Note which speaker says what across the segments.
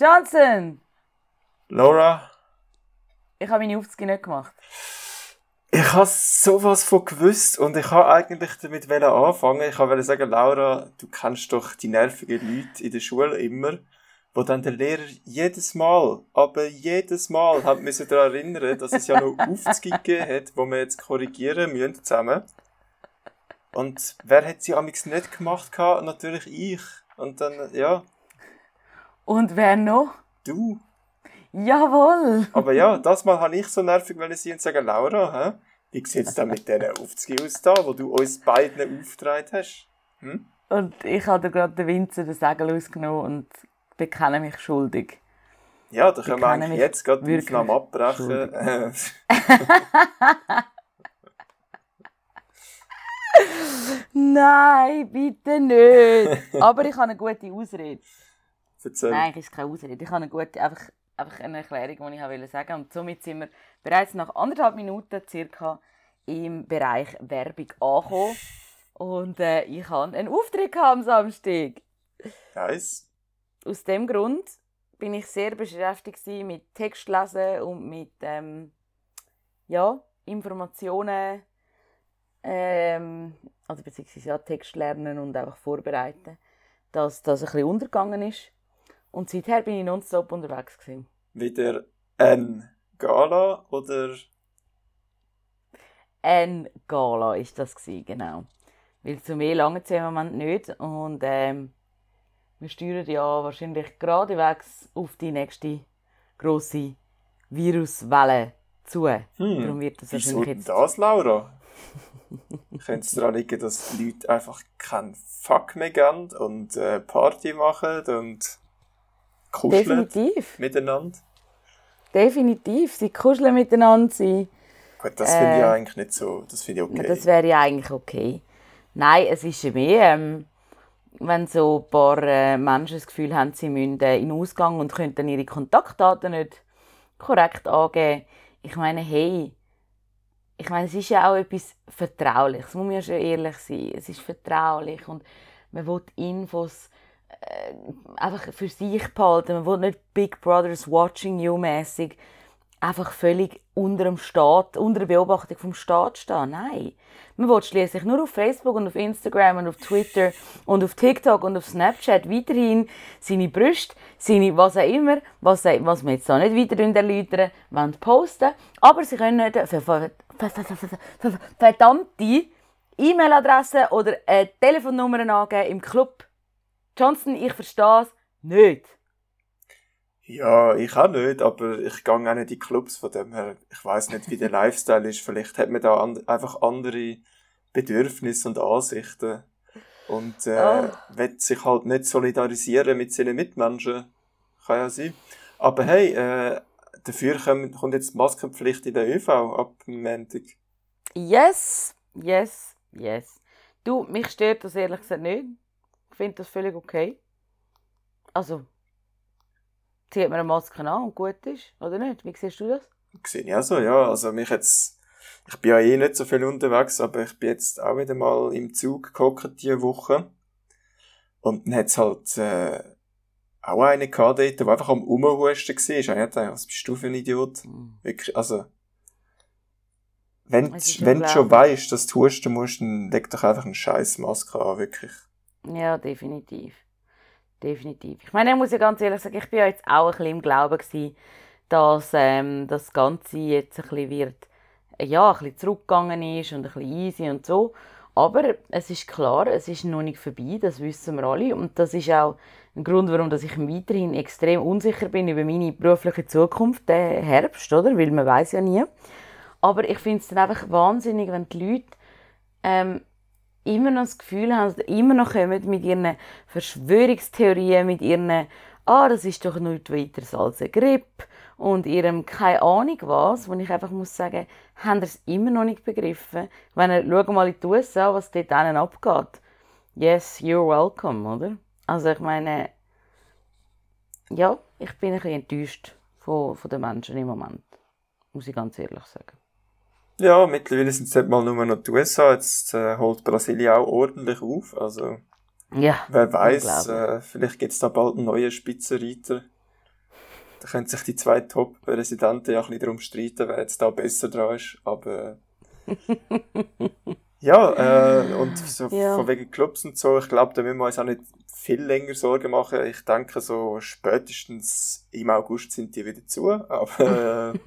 Speaker 1: Johnson!
Speaker 2: Laura?
Speaker 1: Ich habe meine Aufzüge nicht gemacht.
Speaker 2: Ich habe sowas von gewusst und ich habe eigentlich damit anfangen. Ich wollte sagen, Laura, du kennst doch die nervigen Leute in der Schule immer, wo dann der Lehrer jedes Mal, aber jedes Mal hat müssen daran erinnern, dass es ja noch Aufzüge gegeben hat, wo wir jetzt korrigieren müssen zusammen. Und wer hat sie amigs nicht gemacht gehabt? Natürlich ich. Und dann, ja.
Speaker 1: Und wer noch?
Speaker 2: Du.
Speaker 1: Jawohl!
Speaker 2: Aber ja, das Mal habe ich so nervig weil sie und sagen, Laura, hä? wie sieht es denn mit diesen Aufzügen aus da, wo du uns beiden aufgetragen hast? Hm?
Speaker 1: Und ich habe gerade den Winzer den Segel ausgenommen und bekenne mich schuldig.
Speaker 2: Ja, da können wir eigentlich jetzt gerade die Aufnahme abbrechen.
Speaker 1: Nein, bitte nicht. Aber ich habe eine gute Ausrede.
Speaker 2: Erzähl.
Speaker 1: Nein, es ist keine Ausrede. Ich habe eine gute, einfach einfach eine Erklärung, die ich wollte sagen. Und somit sind wir bereits nach anderthalb Minuten circa im Bereich Werbung angekommen. Und äh, ich hatte einen Auftritt am Samstag.
Speaker 2: Nice.
Speaker 1: Aus dem Grund bin ich sehr beschäftigt mit Textlesen und mit ähm, ja, Informationen, ähm, also beziehungsweise ja, Text lernen und einfach vorbereiten, dass das ein bisschen untergegangen ist. Und seither bin ich nonstop unterwegs. Gewesen.
Speaker 2: Wieder ein Gala oder?
Speaker 1: Ein Gala ist das gewesen, genau. Weil zu mir lange es im Moment nicht und ähm, wir steuern ja wahrscheinlich geradewegs auf die nächste grosse Viruswelle zu.
Speaker 2: Hm, Darum wird das wieso jetzt... das, Laura? Könnte es daran liegen, dass die Leute einfach keinen Fuck mehr geben und äh, Party machen und kuscheln
Speaker 1: Definitiv.
Speaker 2: miteinander.
Speaker 1: Definitiv, sie kuscheln miteinander. Sie,
Speaker 2: Gut, das finde ich äh, eigentlich nicht so. Das finde ich okay.
Speaker 1: Das wäre ja eigentlich okay. Nein, es ist ja mehr, ähm, wenn so ein paar äh, Menschen das Gefühl haben, sie müssen äh, in den Ausgang und können dann ihre Kontaktdaten nicht korrekt angeben. Ich meine, hey, ich meine, es ist ja auch etwas Vertrauliches, muss man ja schon ehrlich sein. Es ist vertraulich und man will Infos einfach für sich behalten. Man will nicht Big Brothers watching you mäßig einfach völlig unter dem Staat, unter der Beobachtung vom Staat stehen. Nein. Man will schließlich nur auf Facebook und auf Instagram und auf Twitter und auf TikTok und auf Snapchat weiterhin seine Brüste, seine was auch immer, was, was wir jetzt da nicht weiter erläutern wollen, posten. Aber sie können nicht verdammte E-Mail-Adresse oder eine Telefonnummer angeben im Club Johnson, ich verstehe es nicht.
Speaker 2: Ja, ich auch nicht, aber ich gehe auch nicht in die Clubs von dem her. Ich weiß nicht, wie der Lifestyle ist. Vielleicht hat man da an, einfach andere Bedürfnisse und Ansichten und äh, oh. will sich halt nicht solidarisieren mit seinen Mitmenschen. Kann ja sein. Aber hey, äh, dafür kommt, kommt jetzt die Maskenpflicht in der ÖV ab Montag.
Speaker 1: Yes, yes, yes. Du, mich stört das ehrlich gesagt nicht finde das völlig okay. Also, zieht man eine Maske an und gut ist, oder nicht? Wie siehst du das?
Speaker 2: Sehe ich auch so, ja. Also mich jetzt, ich bin ja eh nicht so viel unterwegs, aber ich bin jetzt auch wieder mal im Zug gehockt diese Woche. Und dann hat es halt äh, auch einen gehabt dort, der einfach am Umhusten war. Ich habe gedacht, was bist du für ein Idiot? Mhm. Wirklich, also... Wenn, wenn du schon weißt, dass du husten musst, dann leg doch einfach eine scheiß Maske an, wirklich.
Speaker 1: Ja, definitiv. Definitiv. Ich meine, ich muss ja ganz ehrlich sagen, ich bin ja jetzt auch ein bisschen im Glauben gewesen, dass ähm, das Ganze jetzt ein bisschen wird, ja, ein bisschen zurückgegangen ist und ein bisschen easy und so. Aber es ist klar, es ist noch nicht vorbei, das wissen wir alle. Und das ist auch ein Grund, warum ich weiterhin extrem unsicher bin über meine berufliche Zukunft, den Herbst, oder? Weil man weiß ja nie. Aber ich finde es dann einfach wahnsinnig, wenn die Leute ähm, immer noch das Gefühl haben, oder immer noch kommen mit ihren Verschwörungstheorien, mit ihren «Ah, das ist doch nichts weiter als eine Grippe» und ihrem «keine Ahnung was», wo ich einfach muss sagen, haben ihr es immer noch nicht begriffen. Wenn ihr, schaut mal in die USA, was dort denen abgeht. Yes, you're welcome, oder? Also ich meine, ja, ich bin ein bisschen enttäuscht von, von den Menschen im Moment, muss ich ganz ehrlich sagen.
Speaker 2: Ja, mittlerweile sind es nicht mal nur noch die USA, jetzt äh, holt Brasilien auch ordentlich auf. Also,
Speaker 1: ja,
Speaker 2: wer weiß, äh, vielleicht gibt es da bald einen neuen Spitzenreiter. Da können sich die zwei Top-Präsidenten ja ein bisschen darum streiten, wer jetzt da besser dran ist. Aber ja, äh, und so
Speaker 1: Ja.
Speaker 2: von wegen Clubs und so, ich glaube, da müssen wir uns auch nicht viel länger Sorgen machen. Ich denke, so spätestens im August sind die wieder zu. Aber äh,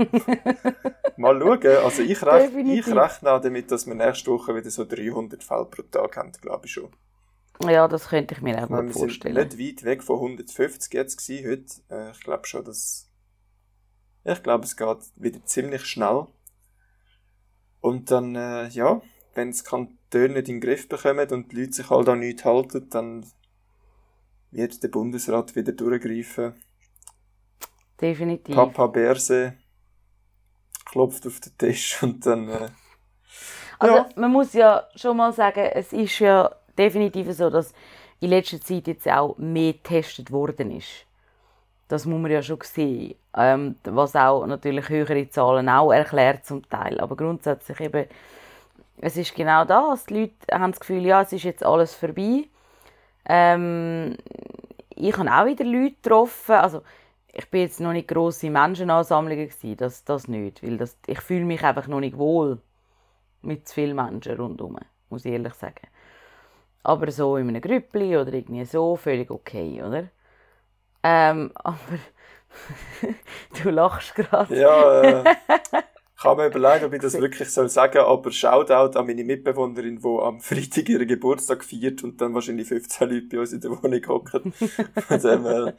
Speaker 2: mal schauen. Also ich, rech, ich rechne auch damit, dass wir nächste Woche wieder so 300 Fälle pro Tag haben, glaube ich schon.
Speaker 1: Ja, das könnte ich mir auch
Speaker 2: Ich meine,
Speaker 1: gut
Speaker 2: wir sind
Speaker 1: vorstellen.
Speaker 2: nicht weit weg von 150 jetzt gewesen heute. Äh, ich glaube schon, dass... Ich glaube, es geht wieder ziemlich schnell. Und dann, äh, ja, wenn es Kantone nicht in den Griff bekommen und die Leute sich halt an nichts halten, dann wird der Bundesrat wieder durchgreifen.
Speaker 1: Definitiv.
Speaker 2: Papa Berse klopft auf den Tisch und dann... Äh,
Speaker 1: Also
Speaker 2: Ja.
Speaker 1: man muss ja schon mal sagen, es ist ja definitiv so, dass in letzter Zeit jetzt auch mehr getestet worden ist. Das muss man ja schon sehen. Ähm, was auch natürlich höhere Zahlen auch erklärt zum Teil. Aber grundsätzlich eben, es ist genau das. Die Leute haben das Gefühl, ja, es ist jetzt alles vorbei. Ähm, ich habe auch wieder Leute getroffen. Also, ich bin jetzt noch nicht grosse Menschenansammlungen gewesen, das, das nicht, weil das, ich fühle mich einfach noch nicht wohl mit zu vielen Menschen rundherum, muss ich ehrlich sagen. Aber so in einem Grüppli oder irgendwie so, völlig okay, oder? Ähm, aber du lachst gerade.
Speaker 2: Ja, äh, ich habe mir überlegt, ob ich das wirklich soll sagen aber Shoutout an meine Mitbewohnerin, die am Freitag ihren Geburtstag feiert und dann wahrscheinlich 15 Leute bei uns in der Wohnung hocken. Von dem her,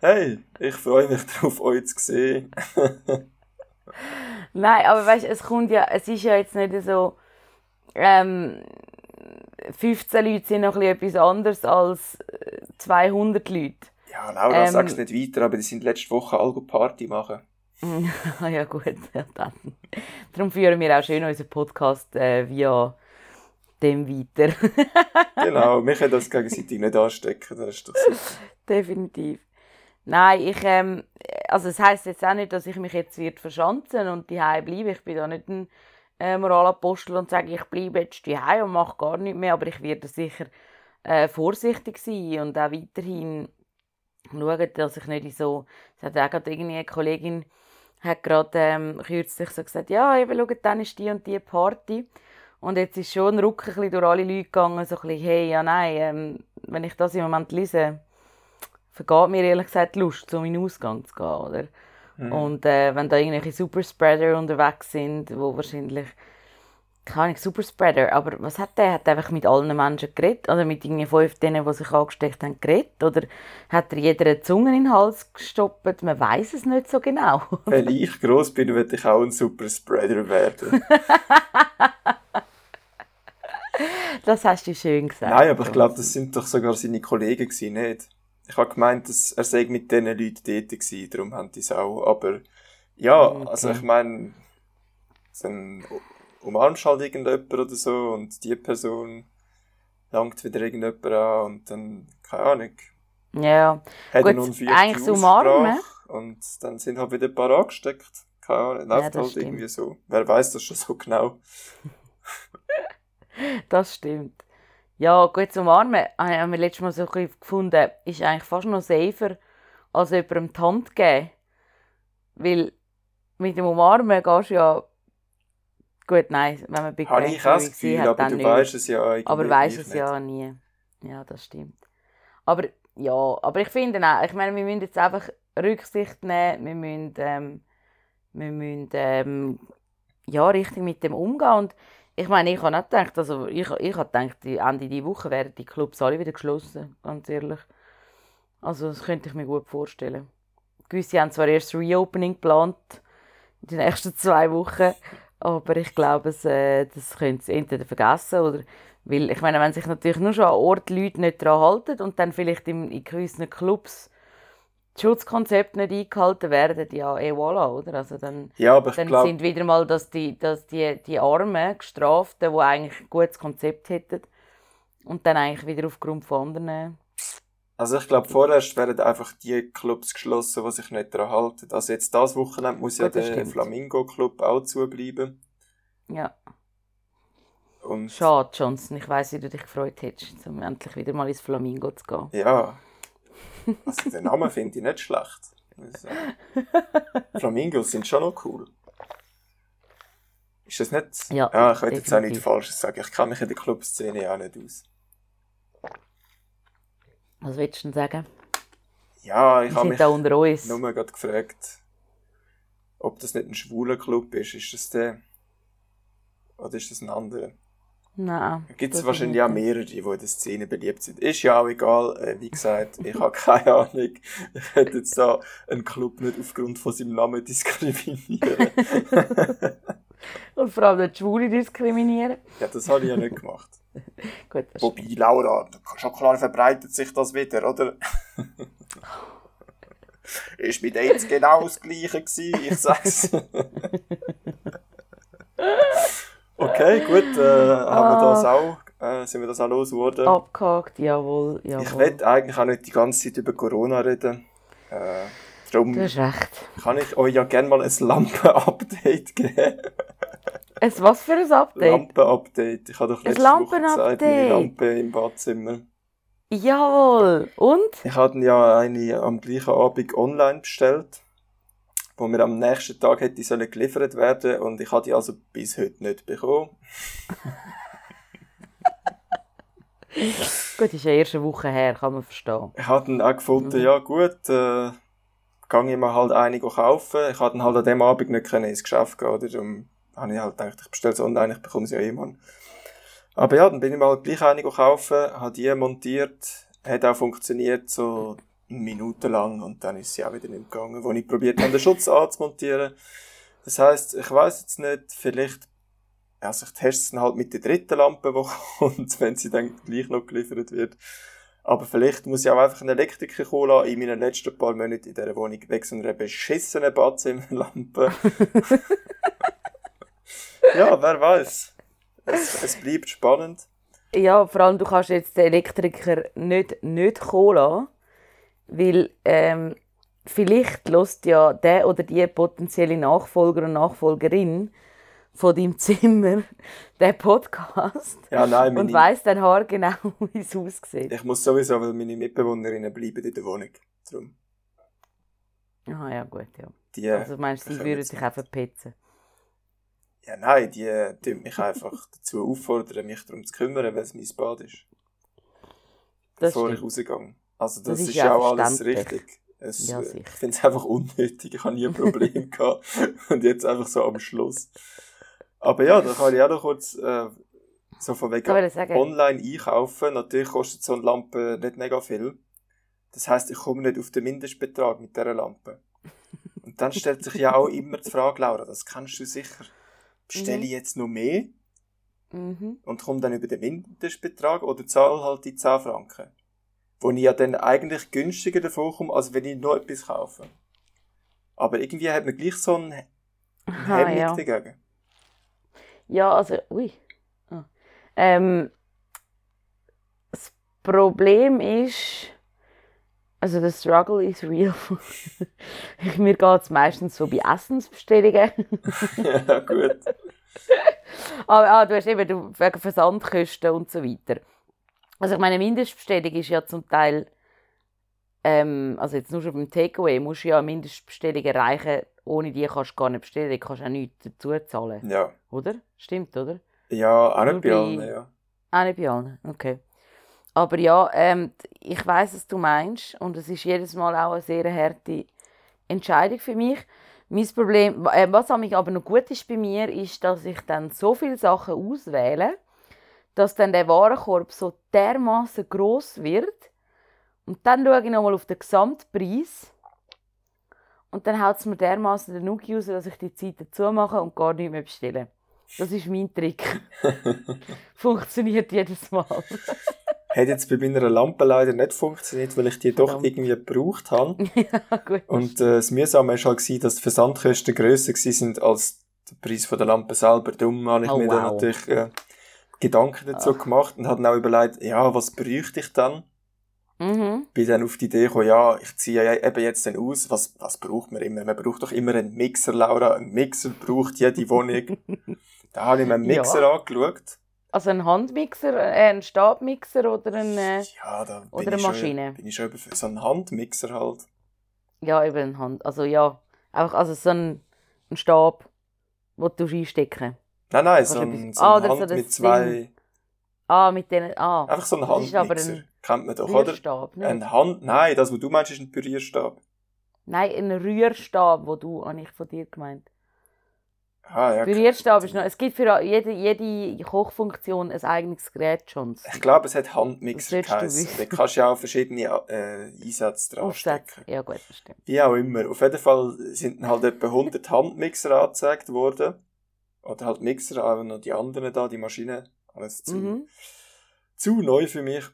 Speaker 2: hey, ich freue mich darauf, euch zu sehen.
Speaker 1: Nein, aber weißt, es kommt ja, es ist ja jetzt nicht so, ähm, 15 Leute sind noch ein bisschen etwas anderes als äh, 200 Leute.
Speaker 2: Ja, Laura,
Speaker 1: Ähm,
Speaker 2: sag's nicht weiter, aber die sind letzte Woche alle Party machen.
Speaker 1: Ja gut, ja, dann. Darum führen wir auch schön unseren Podcast äh, via dem weiter.
Speaker 2: Genau, wir können das gegenseitig nicht anstecken, das ist doch super.
Speaker 1: Definitiv. Nein, ich, ähm, also es heisst jetzt auch nicht, dass ich mich jetzt wird verschanzen und die bleibe. Ich bin da nicht ein äh, Moralapostel und sage, ich bleibe jetzt die und mache gar nichts mehr, aber ich werde sicher äh, vorsichtig sein und auch weiterhin schauen, dass ich nicht in so, es hat auch gerade irgendwie eine Kollegin hat gerade ähm, kürzlich so gesagt, ja, eben, schau, dann ist die und die Party. Und jetzt ist schon ein Ruck ein bisschen durch alle Leute gegangen, so ein bisschen, hey, ja nein, ähm, wenn ich das im Moment lese, vergeht mir ehrlich gesagt die Lust, um in den Ausgang zu gehen, oder?
Speaker 2: Mhm.
Speaker 1: Und äh, wenn da irgendwelche Superspreader unterwegs sind, wo wahrscheinlich, keine Ahnung, Superspreader, aber was hat der? Hat er einfach mit allen Menschen geredet? Oder mit irgendwie fünf denen, die sich angesteckt haben, geredet? Oder hat er jeder eine Zunge in den Hals gestoppt? Man weiß es nicht so genau.
Speaker 2: Wenn ich gross bin, will ich auch ein super Spreader werden.
Speaker 1: das hast du schön gesagt.
Speaker 2: Nein, aber ich glaube, das sind doch sogar seine Kollegen gewesen, nicht? Ich habe gemeint, dass er sei mit diesen Leuten dort gewesen, darum haben die es auch. Aber ja,
Speaker 1: Okay.
Speaker 2: also ich meine, dann umarmst halt irgendjemand oder so und die Person langt wieder irgendjemand an und dann, keine Ahnung,
Speaker 1: Ja,
Speaker 2: hat
Speaker 1: Gut, eigentlich Umarmen.
Speaker 2: und dann sind halt wieder ein paar angesteckt. Keine Ahnung, läuft
Speaker 1: das
Speaker 2: halt
Speaker 1: stimmt.
Speaker 2: irgendwie so. Wer weiß das schon so genau?
Speaker 1: das stimmt. Ja, gut zum Armen haben wir letztes Mal so ein bisschen gefunden, ist eigentlich fast noch safer, als jemandem die Hand geben. Weil mit dem Umarmen gehst du ja... Gut, nein, wenn man
Speaker 2: auch das
Speaker 1: Grandparents
Speaker 2: Gefühl,
Speaker 1: hat,
Speaker 2: aber
Speaker 1: dann
Speaker 2: du weißt es ja irgendwie
Speaker 1: Aber
Speaker 2: gleich
Speaker 1: es
Speaker 2: nicht.
Speaker 1: ja nie. Ja, das stimmt. Aber ja, aber ich finde auch, ich meine, wir müssen jetzt einfach Rücksicht nehmen, wir müssen, ähm, wir müssen ähm, ja, richtig mit dem umgehen. Und ich meine, ich habe nicht gedacht, also ich, ich habe gedacht, die Ende dieser Woche werden die Clubs alle wieder geschlossen, ganz ehrlich. Also das könnte ich mir gut vorstellen. Gewisse haben zwar erst Reopening geplant, in den nächsten zwei Wochen, aber ich glaube, es, äh, das können sie entweder vergessen oder weil, ich meine, wenn sich natürlich nur schon an Ort Leute nicht daran halten und dann vielleicht in, in gewissen Clubs die Schutzkonzepte nicht eingehalten werden, ja, eh voilà, oder? Also dann,
Speaker 2: Ja,
Speaker 1: dann
Speaker 2: glaube,
Speaker 1: sind wieder mal dass die, dass die, die Armen, Gestraften, die eigentlich ein gutes Konzept hätten und dann eigentlich wieder aufgrund von anderen...
Speaker 2: also ich glaube, vorerst werden einfach die Clubs geschlossen, die sich nicht daran halten. Also jetzt das Wochenende muss ja
Speaker 1: Gut, das
Speaker 2: der
Speaker 1: stimmt.
Speaker 2: Flamingo Club auch zubleiben.
Speaker 1: Ja,
Speaker 2: Und
Speaker 1: schade, Johnson. Ich weiss, wie du dich gefreut hättest, um endlich wieder mal ins Flamingo zu gehen.
Speaker 2: ja, also den Namen finde ich nicht schlecht. sagen. Flamingos sind schon noch cool. Ist das nicht?
Speaker 1: Ja,
Speaker 2: ja ich will jetzt auch nichts Falsches sagen. Ich kann mich in der Clubszene auch nicht aus.
Speaker 1: Was willst du denn sagen?
Speaker 2: Ja, ich habe mich
Speaker 1: da unter uns.
Speaker 2: nur gerade gefragt, ob das nicht ein schwuler Club ist. Ist das der? Oder ist das ein anderer?
Speaker 1: Nein.
Speaker 2: Da gibt es wahrscheinlich
Speaker 1: nicht
Speaker 2: auch mehrere, die in der Szene beliebt sind. Ist ja auch egal. Äh, wie gesagt, ich habe keine Ahnung. Ich hätte jetzt da einen Club nicht aufgrund von seinem Namen diskriminieren.
Speaker 1: Und vor allem die Schwule diskriminieren.
Speaker 2: ja, das habe ich ja nicht gemacht.
Speaker 1: Gut,
Speaker 2: Wobei, Laura, schon klar verbreitet sich das wieder, oder? ist mit AIDS genau das Gleiche gewesen, ich sag's. okay, gut, äh, haben wir das auch, äh, sind wir das auch losgeworden.
Speaker 1: abgehakt, jawohl, jawohl.
Speaker 2: Ich will eigentlich auch nicht die ganze Zeit über Corona reden. Äh, darum
Speaker 1: Du hast recht.
Speaker 2: kann ich euch ja gerne mal ein Lampen-Update geben.
Speaker 1: Es was für ein Update?
Speaker 2: Lampen-Update. Ich habe doch
Speaker 1: Ein
Speaker 2: letzte Woche gesagt, meine. Lampe im Badzimmer.
Speaker 1: Jawohl. Und?
Speaker 2: Ich hatte ja eine am gleichen Abend online bestellt, wo mir am nächsten Tag hätte sollen geliefert werden und ich habe die also bis heute nicht bekommen.
Speaker 1: Gut, ist ja erst eine Woche her, kann man verstehen.
Speaker 2: Ich habe dann auch gefunden,
Speaker 1: Mhm.
Speaker 2: ja gut, äh, gehe ich mir halt eine kaufen. Ich dann halt an dem Abend nicht können ins Geschäft gehen, oder? Darum habe ich halt gedacht, ich bestelle es online, ich bekomme sie ja eh mal. Aber ja, dann bin ich mir halt gleich eine kaufen, habe die montiert, hat auch funktioniert, so eine Minute lang und dann ist sie auch wieder nicht gegangen, wo ich probiert habe, den Schutz anzumontieren. Das heisst, ich weiß jetzt nicht, vielleicht, also ich teste es dann halt mit der dritten Lampe, die kommt, wenn sie dann gleich noch geliefert wird. Aber vielleicht muss ich auch einfach einen Elektriker kommen lassen, in meinen letzten paar Monaten in dieser Wohnung weg so einer beschissenen Badzimmerlampe. ja, wer weiß. Es, es bleibt spannend.
Speaker 1: Ja, vor allem, du kannst jetzt den Elektriker nicht, nicht kommen lassen, weil ähm, vielleicht lässt ja der oder die potenzielle Nachfolger und Nachfolgerin von deinem Zimmer den Podcast
Speaker 2: Ja, nein,
Speaker 1: und
Speaker 2: meine,
Speaker 1: weiss dann haargenau, wie es aussieht.
Speaker 2: ich muss sowieso, weil meine Mitbewohnerinnen bleiben in der Wohnung. Darum.
Speaker 1: Ah ja, gut, ja.
Speaker 2: Die,
Speaker 1: Also meinst du, sie würden sich auch verpetzen?
Speaker 2: Ja, nein, die tun mich einfach dazu auffordern, mich darum zu kümmern, weil es mein Bad ist.
Speaker 1: Das
Speaker 2: bevor ich
Speaker 1: stimmt.
Speaker 2: rausgehe. Also das,
Speaker 1: Das ist
Speaker 2: ist
Speaker 1: ja
Speaker 2: auch alles richtig. Es,
Speaker 1: Ja,
Speaker 2: äh, ich finde es einfach unnötig. Ich habe nie ein Problem gehabt. Und jetzt einfach so am Schluss. Aber ja, da kann ich auch noch kurz äh, so von wegen
Speaker 1: ich
Speaker 2: online einkaufen. Natürlich kostet so eine Lampe nicht mega viel. Das heißt, ich komme nicht auf den Mindestbetrag mit dieser Lampe. Und dann stellt sich ja auch immer die Frage, Laura, das kennst du sicher. Bestelle
Speaker 1: Mhm.
Speaker 2: ich jetzt noch mehr
Speaker 1: Mhm.
Speaker 2: und komme dann über den Mindestbetrag oder zahle halt die 10 Franken. Wo ich ja dann eigentlich günstiger davon komme, als wenn ich noch etwas kaufe. Aber irgendwie hat man gleich so ein
Speaker 1: Aha,
Speaker 2: Hemmung
Speaker 1: ja.
Speaker 2: dagegen.
Speaker 1: Ja, also, ui. Ah. Ähm, das Problem ist, also der Struggle is real. Ich- Mir geht es meistens so bei Essensbestellungen.
Speaker 2: ja, gut.
Speaker 1: Aber ah, du hast eben du, wegen Versandkosten und so weiter. Also ich meine, Mindestbestellung ist ja zum Teil, ähm, also jetzt nur schon beim Takeaway, musst du ja eine Mindestbestellung erreichen, ohne die kannst du gar nicht bestellen, du kannst auch nichts dazu zahlen,
Speaker 2: Ja.
Speaker 1: oder? Stimmt, oder?
Speaker 2: Ja, auch nicht bei
Speaker 1: bei-
Speaker 2: allen, ja.
Speaker 1: Auch nicht bei allen, okay. Aber ja, ähm, ich weiß, was du meinst und es ist jedes Mal auch eine sehr harte Entscheidung für mich. Mein Problem, äh, was aber noch gut ist bei mir, ist, dass ich dann so viele Sachen auswähle, dass dann der Warenkorb so dermaßen groß wird und dann schaue ich nochmal auf den Gesamtpreis und dann haut es mir dermaßen den Nuki raus, dass ich die Zeit dazu mache und gar nicht mehr bestelle. Das ist mein Trick. Funktioniert jedes Mal.
Speaker 2: Hat jetzt bei meiner Lampe leider nicht funktioniert, weil ich die doch
Speaker 1: Verdammt.
Speaker 2: irgendwie gebraucht habe.
Speaker 1: ja, gut.
Speaker 2: Und äh, das Mühsame war halt, gewesen, dass die Versandkosten grösser sind als der Preis von der Lampe selber. Darum habe ich
Speaker 1: Oh,
Speaker 2: mir dann
Speaker 1: wow.
Speaker 2: natürlich äh, Gedanken dazu
Speaker 1: Ach.
Speaker 2: gemacht und habe dann auch überlegt, ja, was bräuchte ich dann?
Speaker 1: Mhm.
Speaker 2: bin dann auf die Idee gekommen, ja, ich ziehe ja eben jetzt dann aus, was, was braucht man immer? Man braucht doch immer einen Mixer, Laura. Ein Mixer braucht jede Wohnung. da habe ich mir einen
Speaker 1: Ja.
Speaker 2: Mixer angeschaut.
Speaker 1: Also ein Handmixer, äh, ein Stabmixer oder ein... Äh,
Speaker 2: Ja, da bin
Speaker 1: oder
Speaker 2: ich
Speaker 1: eine
Speaker 2: schon-
Speaker 1: Maschine.
Speaker 2: Bin ich schon über so einen Handmixer halt.
Speaker 1: Ja, eben ein Hand. Also ja, einfach also so ein, ein Stab, den du einstecken
Speaker 2: Nein, nein, so ein, so
Speaker 1: Ah,
Speaker 2: ein
Speaker 1: so
Speaker 2: Hand
Speaker 1: das
Speaker 2: mit zwei...
Speaker 1: Ding. Ah, mit denen. Ah,
Speaker 2: Einfach so ein Handmixer.
Speaker 1: ein
Speaker 2: Kennt man doch, oder?
Speaker 1: Nicht?
Speaker 2: Ein Hand... Nein, das, was du meinst, ist ein Pürierstab.
Speaker 1: Nein, ein Rührstab, wo du, habe ich von dir gemeint.
Speaker 2: Ah, ja.
Speaker 1: Pürierstab ist noch. Es gibt für jede, jede Kochfunktion ein eigenes Gerät schon.
Speaker 2: Ich glaube, es hat Handmixer geheißen. Da kannst du ja auch verschiedene äh, Einsätze dran
Speaker 1: Aufsätze.
Speaker 2: stecken.
Speaker 1: Ja, gut, das stimmt.
Speaker 2: Wie auch immer. Auf jeden Fall sind halt etwa 100 Handmixer angezeigt worden. Oder halt Mixer, aber noch die anderen da, die Maschine. Alles zu,
Speaker 1: Mhm.
Speaker 2: zu neu für mich.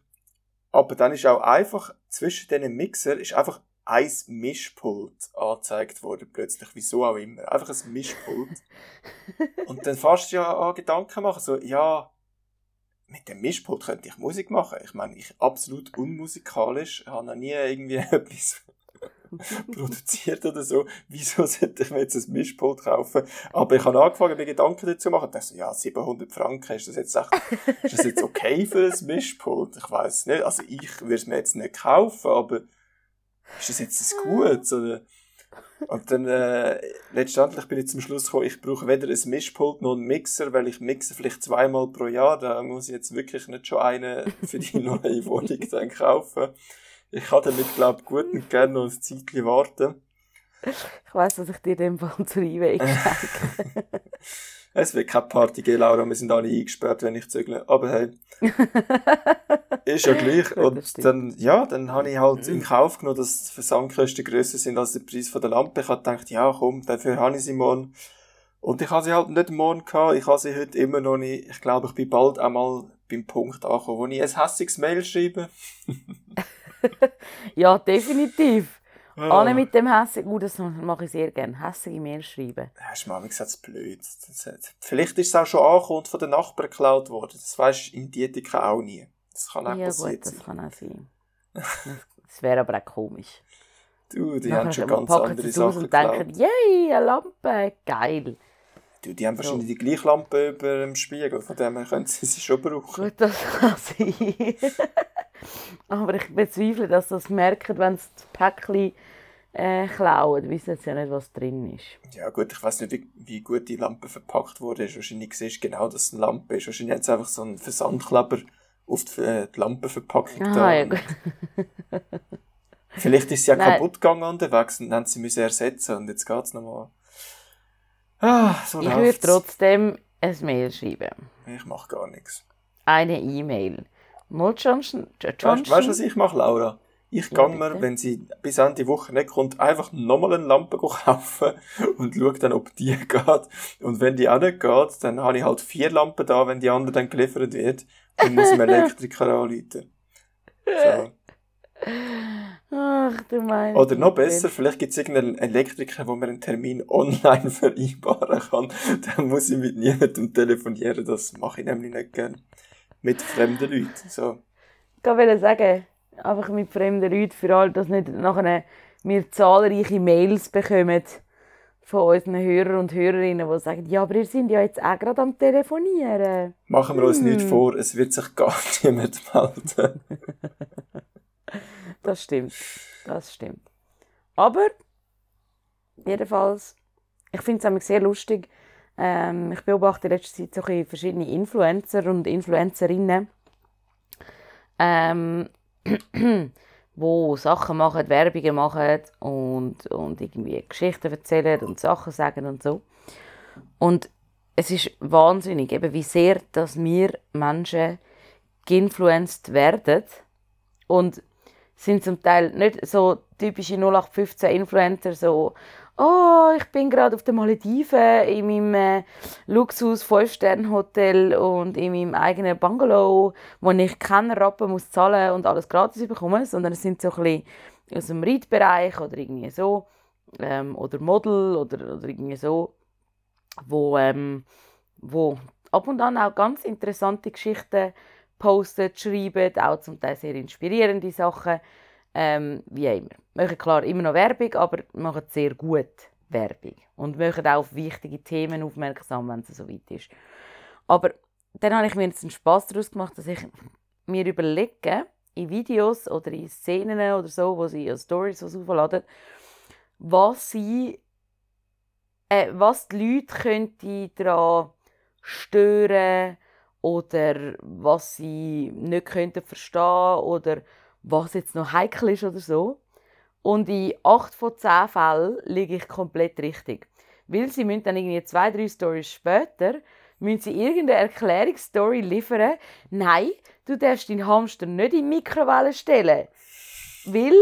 Speaker 2: Aber dann ist auch einfach, zwischen diesen Mixer ist einfach ein Mischpult angezeigt worden, plötzlich. Wieso auch immer. Einfach ein Mischpult. Und dann fast ja an Gedanken machen, so, ja, mit dem Mischpult könnte ich Musik machen. Ich meine, ich absolut unmusikalisch, habe noch nie irgendwie etwas produziert oder so. Wieso sollte ich mir jetzt ein Mischpult kaufen? Aber ich habe angefangen, mir Gedanken dazu zu machen. Ich dachte so, ja, 700 Franken, ist das jetzt echt, ist das jetzt okay für ein Mischpult? Ich weiß nicht. Also ich würde es mir jetzt nicht kaufen, aber ist das jetzt ein Gutes? Oder? Und dann, äh, letztendlich bin ich zum Schluss gekommen, ich brauche weder ein Mischpult noch einen Mixer, weil ich mixe vielleicht zweimal pro Jahr. Da muss ich jetzt wirklich nicht schon einen für die neue Wohnung dann kaufen. Ich kann damit, glaube ich, gut und gerne noch ein Zeitchen warten.
Speaker 1: Ich weiss, dass ich dir den Fall zur Einweihung schenke.
Speaker 2: Es wird keine Party geben, Laura. Wir sind alle eingesperrt, wenn ich zügle. Aber hey, ist ja gleich. Und dann, ja, dann habe ich halt in Kauf genommen, dass die Versandkosten grösser sind als der Preis von der Lampe. Ich habe gedacht, ja, komm, dafür habe ich sie morgen. Und ich habe sie halt nicht morgen gehabt. Ich habe sie heute immer noch nicht. Ich glaube, ich bin bald einmal beim Punkt angekommen, wo ich ein hässiges Mail schreibe.
Speaker 1: ja, definitiv.
Speaker 2: Ah.
Speaker 1: Alle mit dem hässigen, gut, das mache ich sehr gerne, hässige Mail schreiben.
Speaker 2: Ja, ist mal gesagt, blöd. Das hat, vielleicht ist es auch schon angekommen von den Nachbarn geklaut worden. Das weisst du in Dietika auch nie. Das kann auch
Speaker 1: Ja
Speaker 2: passiert
Speaker 1: gut, das
Speaker 2: sein.
Speaker 1: kann auch sein. Das wäre aber auch komisch.
Speaker 2: Du, die
Speaker 1: Nachher
Speaker 2: haben schon ganz andere Sachen
Speaker 1: und denken,
Speaker 2: geklaut.
Speaker 1: yay, eine Lampe, geil.
Speaker 2: Du, die haben wahrscheinlich die gleiche Lampe über dem Spiegel, von dem her können sie sie schon brauchen.
Speaker 1: Gut, das kann sein. aber ich bezweifle, dass sie das merken, wenn sie das Päckchen äh, klauen. Wissen sie ja nicht, was drin ist.
Speaker 2: Ja gut, ich weiß nicht, wie, wie gut die Lampe verpackt wurde. Wahrscheinlich siehst du genau, dass es eine Lampe ist. Wahrscheinlich hat es einfach so einen Versandkleber auf die, äh, die Lampenverpackung
Speaker 1: Aha,
Speaker 2: da.
Speaker 1: Ah, ja gut.
Speaker 2: Vielleicht ist sie ja
Speaker 1: Nein.
Speaker 2: kaputt gegangen unterwegs und dann haben sie müssen ersetzen und jetzt geht's nochmal. Ah, so
Speaker 1: Ich würde trotzdem ein Mail schreiben.
Speaker 2: Ich mach gar nichts.
Speaker 1: Eine E-Mail. Mal Johnson,
Speaker 2: Weißt
Speaker 1: Johnson.
Speaker 2: du, was ich mache, Laura? Ich
Speaker 1: Ja,
Speaker 2: gehe mir, wenn sie bis Ende Woche nicht kommt, einfach nochmal eine Lampe kaufen und schaue dann, ob die geht. Und wenn die auch nicht geht, dann habe ich halt vier Lampen da, wenn die andere dann geliefert wird. Dann muss ich einen Elektriker anrufen. So.
Speaker 1: Ach, du meinst.
Speaker 2: Oder noch besser, vielleicht gibt es irgendeinen Elektriker, wo man einen Termin online vereinbaren kann. Dann muss ich mit niemandem telefonieren. Das mache ich nämlich nicht gern. Mit fremden Leuten. So.
Speaker 1: Ich wollte sagen, einfach mit fremden Leuten, für alle, dass nicht nachher wir zahlreiche Mails bekommen von unseren Hörern und Hörerinnen, die sagen, ja, aber ihr seid ja jetzt auch gerade am Telefonieren.
Speaker 2: Machen wir uns
Speaker 1: Hm.
Speaker 2: nicht vor, es wird sich gar niemand melden.
Speaker 1: Das stimmt. Das stimmt. Aber, jedenfalls, ich finde es sehr lustig. Ähm, ich beobachte in letzter Zeit so verschiedene Influencer und Influencerinnen, ähm, wo Sachen machen, Werbungen machen und, und irgendwie Geschichten erzählen und Sachen sagen und so. Und es ist wahnsinnig, eben wie sehr, dass wir Menschen geinfluenced werden und sind zum Teil nicht so typische 0815 Influencer, so «Oh, ich bin gerade auf den Malediven in meinem äh, Luxus 5-Sterne-Hotel und in meinem eigenen Bungalow, wo ich keinen Rappen muss zahlen und alles gratis bekomme», sondern es sind so ein bisschen aus dem Reitbereich oder irgendwie so ähm, oder Model oder, oder irgendwie so, wo, ähm, wo ab und an auch ganz interessante Geschichten postet, schreiben, auch zum Teil sehr inspirierende Sachen. Ähm, wie immer. Machen klar immer noch Werbung, aber machen sehr gut Werbung. Und machen auch auf wichtige Themen aufmerksam, wenn es so weit ist. Aber dann habe ich mir jetzt einen Spass daraus gemacht, dass ich mir überlege, in Videos oder in Szenen oder so, wo sie als Stories was aufladen, was sie, äh, was die Leute könnte daran stören oder was sie nicht könnten verstehen oder was jetzt noch heikel ist oder so. Und in acht von zehn Fällen liege ich komplett richtig. Weil sie müssen dann irgendwie zwei, drei Stories später müssen sie irgendeine Erklärungsstory liefern. Nein, du darfst deinen Hamster nicht in die Mikrowelle stellen. Weil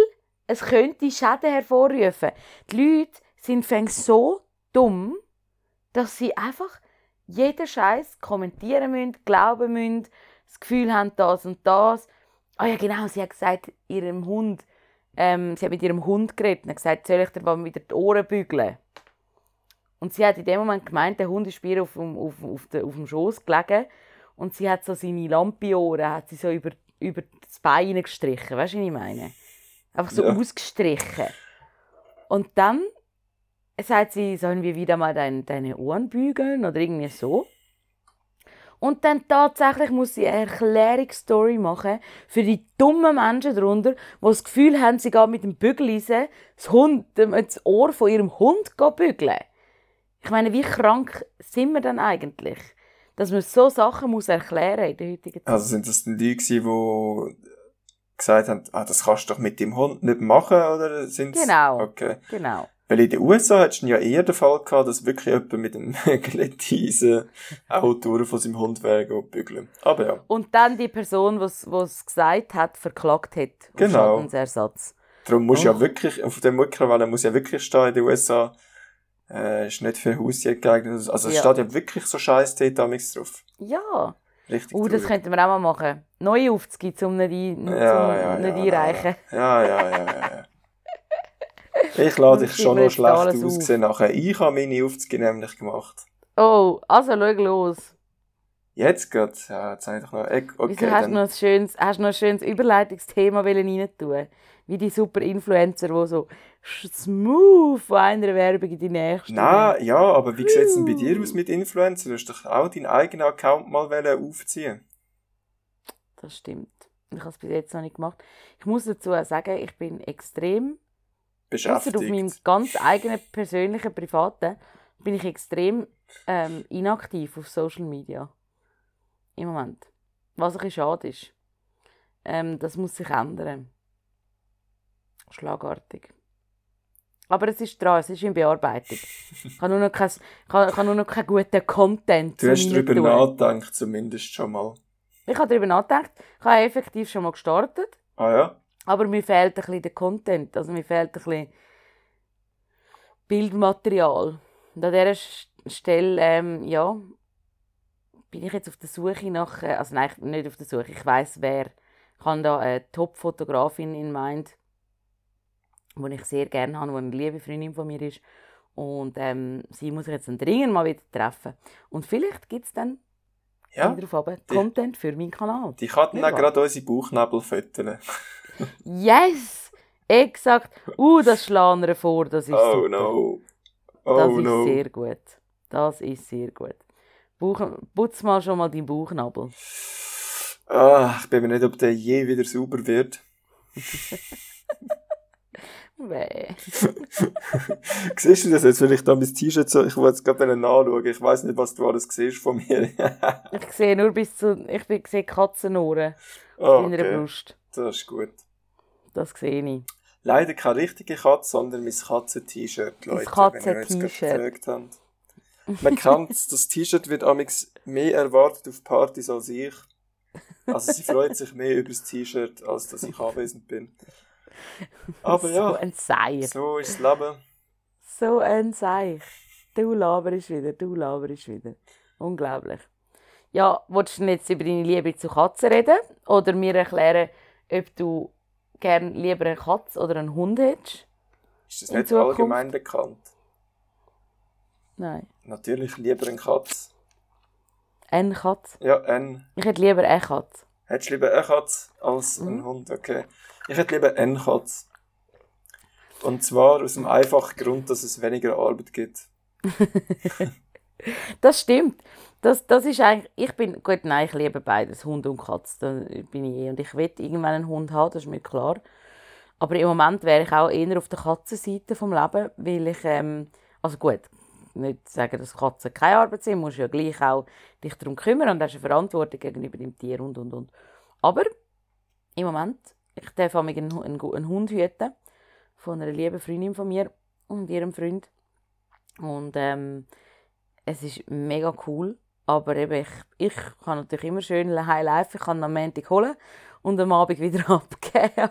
Speaker 1: es könnte Schäden hervorrufen. Die Leute sind so dumm, dass sie einfach jeden Scheiß kommentieren müssen, glauben müssen, das Gefühl haben, das und das. Ah oh ja, genau, sie hat gesagt, ihrem Hund, ähm, sie hat mit ihrem Hund geredet und gesagt, soll ich dir mal wieder die Ohren bügeln? Und sie hat in dem Moment gemeint, der Hund ist bei ihr auf, auf, auf, de, auf dem Schoß gelegen und sie hat so seine Lampiohren hat sie so über, über das Bein gestrichen, weißt du, was ich meine? Einfach so ja. ausgestrichen. Und dann sagt sie, sollen wir wieder mal dein, deine Ohren bügeln oder irgendwie so. Und dann tatsächlich muss sie eine Erklärungsstory machen für die dummen Menschen darunter, die das Gefühl haben, sie gehen mit dem Bügeleisen das, Hund, das Ohr von ihrem Hund bügeln. Ich meine, wie krank sind wir denn eigentlich? Dass man so Sachen muss erklären in der heutigen Zeit.
Speaker 2: Also sind das die Leute, die gesagt haben, ah, das kannst du doch mit dem Hund nicht machen, oder sind's?
Speaker 1: Genau.
Speaker 2: Okay.
Speaker 1: Genau.
Speaker 2: Weil in den USA hattest du ja eher den Fall gehabt, dass wirklich jemand mit einem Glätteisen auch Touren von seinem Hund wäre bügeln. Aber ja.
Speaker 1: Und dann die Person, die es gesagt hat, verklagt hat.
Speaker 2: Genau.
Speaker 1: Schadensersatz.
Speaker 2: Darum muss oh. ja wirklich, auf der Mikrowelle muss ja wirklich stehen in den USA, äh, ist nicht für Hausjäger geeignet. Also es ja. steht ja wirklich so scheiß damals drauf.
Speaker 1: Ja.
Speaker 2: Richtig.
Speaker 1: Uh, das könnten wir auch mal machen. Neue Aufzüge, um nicht, ein,
Speaker 2: ja, ja,
Speaker 1: nicht einreichen.
Speaker 2: Ja, ja, ja, ja. Ich lade dich schon noch schlecht aussehen nachher. Ich habe meine Aufzüge nämlich gemacht.
Speaker 1: Oh, also schau los.
Speaker 2: Jetzt geht's. Ja, jetzt habe ich doch noch... Okay,
Speaker 1: Wieso hast du noch ein schönes, hast noch ein schönes Überleitungsthema rein tun? Wie die super Influencer, die so smooth von einer Werbung in die nächste.
Speaker 2: Nein, ja, aber wie sieht es denn bei dir aus mit Influencer? Du hast doch auch deinen eigenen Account mal aufziehen
Speaker 1: Das stimmt. Ich habe es bis jetzt noch nicht gemacht. Ich muss dazu sagen, ich bin extrem
Speaker 2: beschäftigt.
Speaker 1: auf meinem ganz eigenen persönlichen Privaten bin ich extrem ähm, inaktiv auf Social Media. Im Moment. Was ein bisschen schade ist. Ähm, das muss sich ändern. Schlagartig. Aber es ist dran, es ist in Bearbeitung. Ich habe nur noch, kein, ich habe, nur noch keinen guten Content.
Speaker 2: Du hast darüber nachgedacht, zumindest schon mal.
Speaker 1: Ich habe darüber nachgedacht. Ich habe effektiv schon mal gestartet.
Speaker 2: Ah ja?
Speaker 1: Aber mir fehlt ein bisschen der Content. Also mir fehlt ein bisschen Bildmaterial. Und an dieser Stelle, ähm, ja, bin ich jetzt auf der Suche nach, äh, also nein, nicht auf der Suche, ich weiß wer. Ich habe da eine Top-Fotografin in Mind, die ich sehr gerne habe, die eine liebe Freundin von mir ist. Und ähm, sie muss ich jetzt dann dringend mal wieder treffen. Und vielleicht gibt es dann
Speaker 2: ja,
Speaker 1: drauf Content für meinen Kanal.
Speaker 2: Die kann dann gerade unsere Bauchnabel füttern.
Speaker 1: yes! Exakt. Uh, das schlagen vor, das ist
Speaker 2: Oh
Speaker 1: super.
Speaker 2: no. Oh
Speaker 1: das ist
Speaker 2: no.
Speaker 1: sehr gut. Das ist sehr gut. Bauch, putz mal schon mal deinen Bauchnabel.
Speaker 2: Ah, ich bin mir nicht, ob der je wieder sauber wird.
Speaker 1: Weh.
Speaker 2: siehst du das jetzt, wenn ich da mein T-Shirt so, ich wollte es gerade nachschauen, ich weiß nicht, was du alles siehst von mir.
Speaker 1: ich sehe nur bis zu, ich sehe Katzenohren
Speaker 2: oh, auf
Speaker 1: deiner
Speaker 2: okay.
Speaker 1: Brust.
Speaker 2: Das ist gut.
Speaker 1: Das sehe ich.
Speaker 2: Leider keine richtige Katze, sondern mein Katzen-T-Shirt, Leute.
Speaker 1: Katzen-T-Shirt.
Speaker 2: Man kennt das T-Shirt wird amix mehr erwartet auf Partys als ich. Also sie freut sich mehr über das T-Shirt, als dass ich anwesend bin. Aber
Speaker 1: so
Speaker 2: ja,
Speaker 1: ein Seich.
Speaker 2: so ist das Leben.
Speaker 1: So ein Seich. Du laberst wieder, du laberst wieder. Unglaublich. Ja, willst du jetzt über deine Liebe zu Katzen reden? Oder mir erklären, ob du gerne lieber eine Katze oder einen Hund hättest?
Speaker 2: Ist das nicht
Speaker 1: Zukunft?
Speaker 2: allgemein bekannt?
Speaker 1: Nein.
Speaker 2: Natürlich lieber eine Katze.
Speaker 1: Eine Katze?
Speaker 2: Ja, ein.
Speaker 1: Ich hätte lieber eine Katze.
Speaker 2: Hättest du lieber eine Katze als
Speaker 1: Mhm.
Speaker 2: einen Hund? Okay. Ich hätte lieber eine Katze. Und zwar aus dem einfachen Grund, dass es weniger Arbeit gibt.
Speaker 1: Das stimmt. Das, das ist eigentlich, ich bin, gut, nein, ich liebe beides, Hund und Katze, da bin ich eh. Und ich will irgendwann einen Hund haben, das ist mir klar. Aber im Moment wäre ich auch eher auf der Katzenseite vom Leben, weil ich, ähm, also gut, nicht sagen, dass Katzen keine Arbeit sind, musst ja gleich auch dich darum kümmern und hast eine Verantwortung gegenüber dem Tier und, und, und. Aber im Moment, ich darf einen, einen, einen Hund hüten von einer lieben Freundin von mir und ihrem Freund. Und ähm, es ist mega cool. Aber eben, ich, ich kann natürlich immer schön High Life. Ich kann am Montag holen und am Abend wieder abgeben.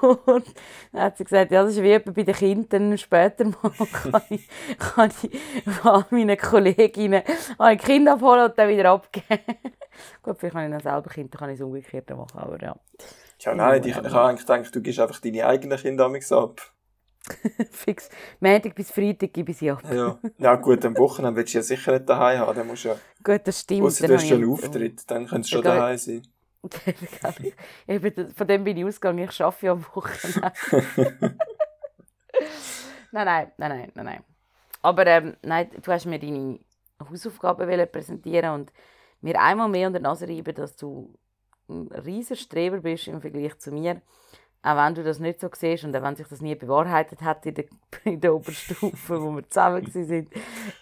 Speaker 1: Und dann hat sie gesagt, ja, das ist wie bei den Kindern. Später mal kann ich, kann ich an meinen Kolleginnen ein Kind abholen und dann wieder abgeben. Gut, vielleicht kann ich noch selber Kinder, kann ich es umgekehrt machen, aber ja.
Speaker 2: Ja, nein, ich, ich habe eigentlich gedacht, du gibst einfach deine eigenen Kinder ab.
Speaker 1: Fix. Montag bis Freitag gebe ich sie ab.
Speaker 2: ja. ja, gut, am Wochenende willst du ja sicher nicht daheim haben. Dann musst du ja,
Speaker 1: gut, das stimmt.
Speaker 2: Ausser du hast schon einen Auftritt, dann könntest du schon daheim sein.
Speaker 1: von dem bin ich ausgegangen, ich arbeite ja am Wochenende. nein, nein, nein, nein, nein, nein. Aber ähm, nein, du hast mir deine Hausaufgaben präsentieren und mir einmal mehr unter die Nase reiben, dass du ein riesiger Streber bist im Vergleich zu mir. Auch wenn du das nicht so siehst und auch wenn sich das nie bewahrheitet hat in der, in der Oberstufe, wo wir zusammen waren.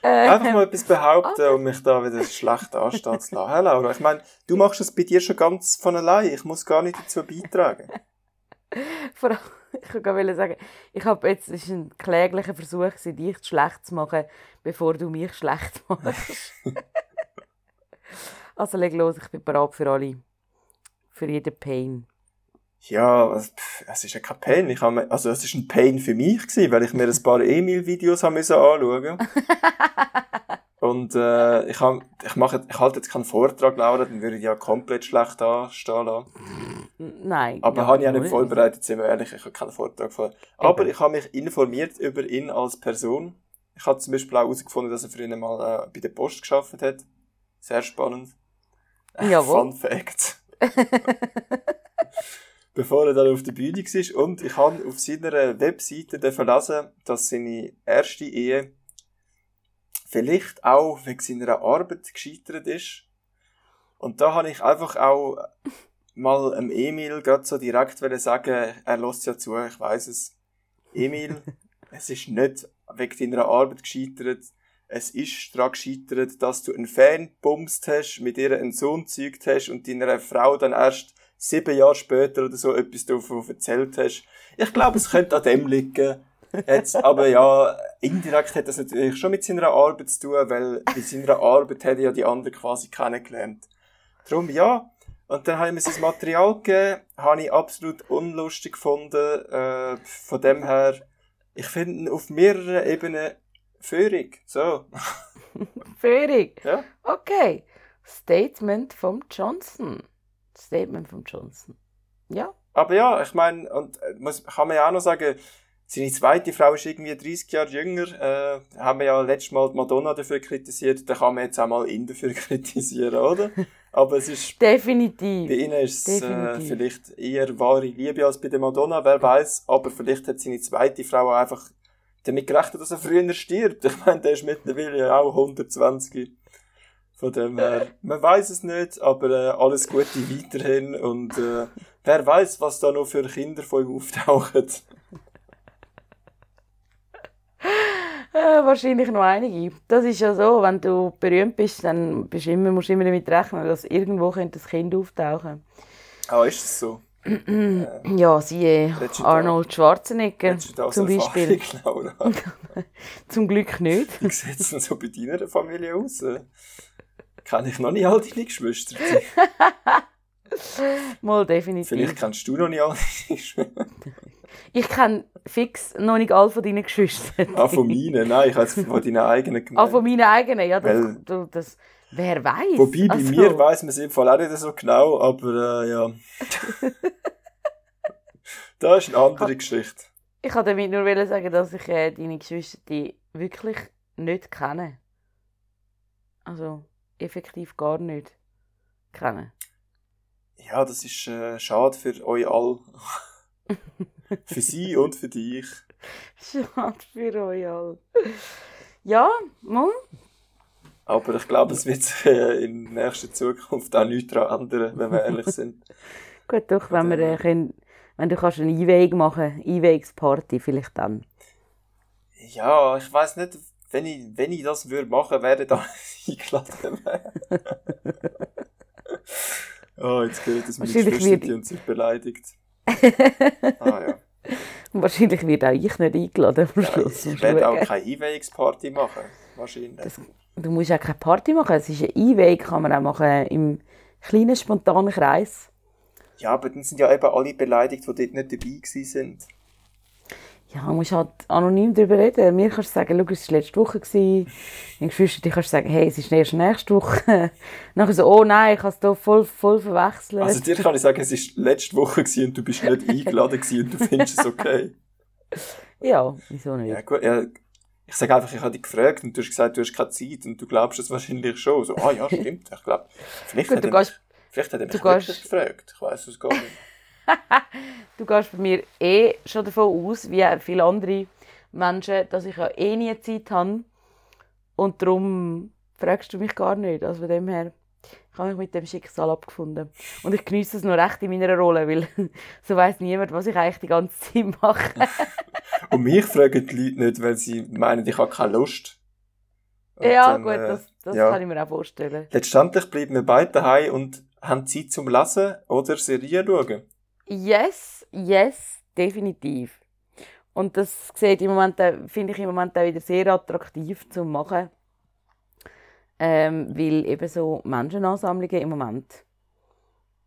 Speaker 2: Äh, Einfach mal etwas behaupten und mich da wieder schlecht anstehen zu lassen. Hey Laura, ich meine, du machst das bei dir schon ganz von allein. Ich muss gar nicht dazu beitragen.
Speaker 1: Vor allem, ich wollte sagen, ich habe jetzt, es war ein kläglicher Versuch, dich schlecht zu machen, bevor du mich schlecht machst. also leg los, ich bin bereit für alle. Für jeden Pain.
Speaker 2: Ja, es ist ja kein Pain. Ich habe, also es ist ein Pain für mich gewesen, weil ich mir ein paar Emil-Videos anschauen musste. Und äh, ich, hab, ich, mache, ich halte jetzt keinen Vortrag, Laura, dann würde ich ja komplett schlecht anstehen lassen.
Speaker 1: Nein.
Speaker 2: Aber ja, habe ich auch nicht vorbereitet, sind wir ehrlich, ich habe keinen Vortrag vor. Aber ich habe mich informiert über ihn als Person. Ich habe zum Beispiel auch herausgefunden, dass er früher mal äh, bei der Post geschafft hat. Sehr spannend.
Speaker 1: Jawohl.
Speaker 2: Fun Fact. bevor er dann auf der Bühne war. Und ich habe auf seiner Webseite lesen, dass seine erste Ehe vielleicht auch wegen seiner Arbeit gescheitert ist. Und da habe ich einfach auch mal einem Emil gerade so direkt sagen, er lässt ja zu, ich weiß es. Emil, es ist nicht wegen deiner Arbeit gescheitert. Es ist daran gescheitert, dass du einen Fan bumst hast, mit ihr einen Sohn gezeugt hast und deiner Frau dann erst sieben Jahre später oder so etwas davon erzählt hast. Ich glaube, es könnte an dem liegen. Jetzt, aber ja, indirekt hat das natürlich schon mit seiner Arbeit zu tun, weil bei seiner Arbeit hat er ja die anderen quasi kennengelernt. Darum ja. Und dann haben wir sein Material gegeben, habe ich absolut unlustig gefunden. Äh, von dem her, ich finde auf mehreren Ebenen führig. So.
Speaker 1: führig?
Speaker 2: Ja.
Speaker 1: Okay. Statement vom Johnson. Statement von Johnson. Ja.
Speaker 2: Aber ja, ich meine, und äh, muss, kann man ja auch noch sagen, seine zweite Frau ist irgendwie 30 Jahre jünger. Äh, haben wir ja letztes Mal Madonna dafür kritisiert. Da kann man jetzt auch mal ihn dafür kritisieren, oder? Aber es ist.
Speaker 1: Definitiv.
Speaker 2: Bei ihnen ist es äh, vielleicht eher wahre Liebe als bei der Madonna, wer weiß. Aber vielleicht hat seine zweite Frau auch einfach damit gerechnet, dass er früher stirbt. Ich meine, der ist mittlerweile auch 120. Von dem her, man weiß es nicht, aber äh, alles Gute weiterhin und äh, wer weiß, was da noch für Kinder von ihm auftauchen.
Speaker 1: Äh, wahrscheinlich noch einige. Das ist ja so, wenn du berühmt bist, dann bist immer, musst du immer damit rechnen, dass irgendwo könnte das Kind auftauchen
Speaker 2: Ah, ist das so?
Speaker 1: Ja, siehe Arnold Schwarzenegger zum Beispiel. zum Glück nicht.
Speaker 2: Wie sieht es denn so bei deiner Familie aus? Kenne ich noch nicht all deine Geschwister.
Speaker 1: Mal definitiv.
Speaker 2: Vielleicht kennst du noch nicht all deine Geschwister.
Speaker 1: Ich kenne fix noch nicht alle von deinen Geschwistern.
Speaker 2: Ah, von meinen? Nein, ich habe von deinen eigenen
Speaker 1: gemeint. Ah, von meinen eigenen? Ja, das, Weil, das wer weiß.
Speaker 2: Wobei, bei also. mir weiß man es im Fall auch nicht so genau, aber äh, ja. das ist eine andere Geschichte.
Speaker 1: Ich wollte damit nur sagen, dass ich äh, deine Geschwister die wirklich nicht kenne. Also effektiv gar nicht kennen.
Speaker 2: Ja, das ist äh, schade für euch alle. für sie und für dich.
Speaker 1: Schade für euch alle. Ja, mal.
Speaker 2: Aber ich glaube, es wird sich äh, in nächster Zukunft auch nichts daran ändern, wenn wir ehrlich sind.
Speaker 1: Gut, doch, wenn wir, äh, können, wenn du kannst eine Einweihung machen, Einweihungsparty, vielleicht dann.
Speaker 2: Ja, ich weiß nicht, wenn ich, wenn ich das würde machen, wäre da eingeladen. oh, jetzt gehört es mit Geschwister und sich beleidigt.
Speaker 1: ah ja. Wahrscheinlich wird auch ich nicht eingeladen
Speaker 2: am Schluss. Ja, ich werde auch keine Einweihungsparty machen. Wahrscheinlich.
Speaker 1: Das, du musst auch keine Party machen. Es ist eine Einweihung, kann man auch machen im kleinen, spontanen Kreis.
Speaker 2: Ja, aber dann sind ja eben alle beleidigt, die dort nicht dabei sind.
Speaker 1: Ja, man muss halt anonym darüber reden. Mir kannst du sagen, schau, es war letzte Woche. Deine Geschwister, die kannst du sagen, hey, es ist erst nächste Woche. Nachher so, oh nein, ich habe es hier voll, voll verwechselt.
Speaker 2: Also dir kann ich sagen, es war letzte Woche und du bist nicht eingeladen und du findest es okay.
Speaker 1: Ja, wieso nicht?
Speaker 2: Ja, gut, ja, ich sage einfach, ich habe dich gefragt und du hast gesagt, du hast keine Zeit und du glaubst es wahrscheinlich schon. So, ah ja, stimmt, ich glaube. Vielleicht, Gut, hat, er mich, vielleicht hat er mich wirklich gefragt. Ich weiß es gar nicht.
Speaker 1: du gehst bei mir eh schon davon aus, wie viele andere Menschen, dass ich ja eh nie Zeit habe. Und darum fragst du mich gar nicht. Also von dem her ich habe mich mit dem Schicksal abgefunden. Und ich genieße es noch recht in meiner Rolle, weil so weiß niemand, was ich eigentlich die ganze Zeit mache.
Speaker 2: Und mich fragen die Leute nicht, weil sie meinen, ich habe keine Lust.
Speaker 1: Und ja, dann, gut, äh, das, das ja. kann ich mir auch vorstellen.
Speaker 2: Letztendlich bleiben wir beide daheim und haben Zeit zum Lesen oder Serien schauen.
Speaker 1: Yes, yes, definitiv. Und das Moment, finde ich im Moment auch wieder sehr attraktiv zu machen. Ähm, weil eben so Menschenansammlungen im Moment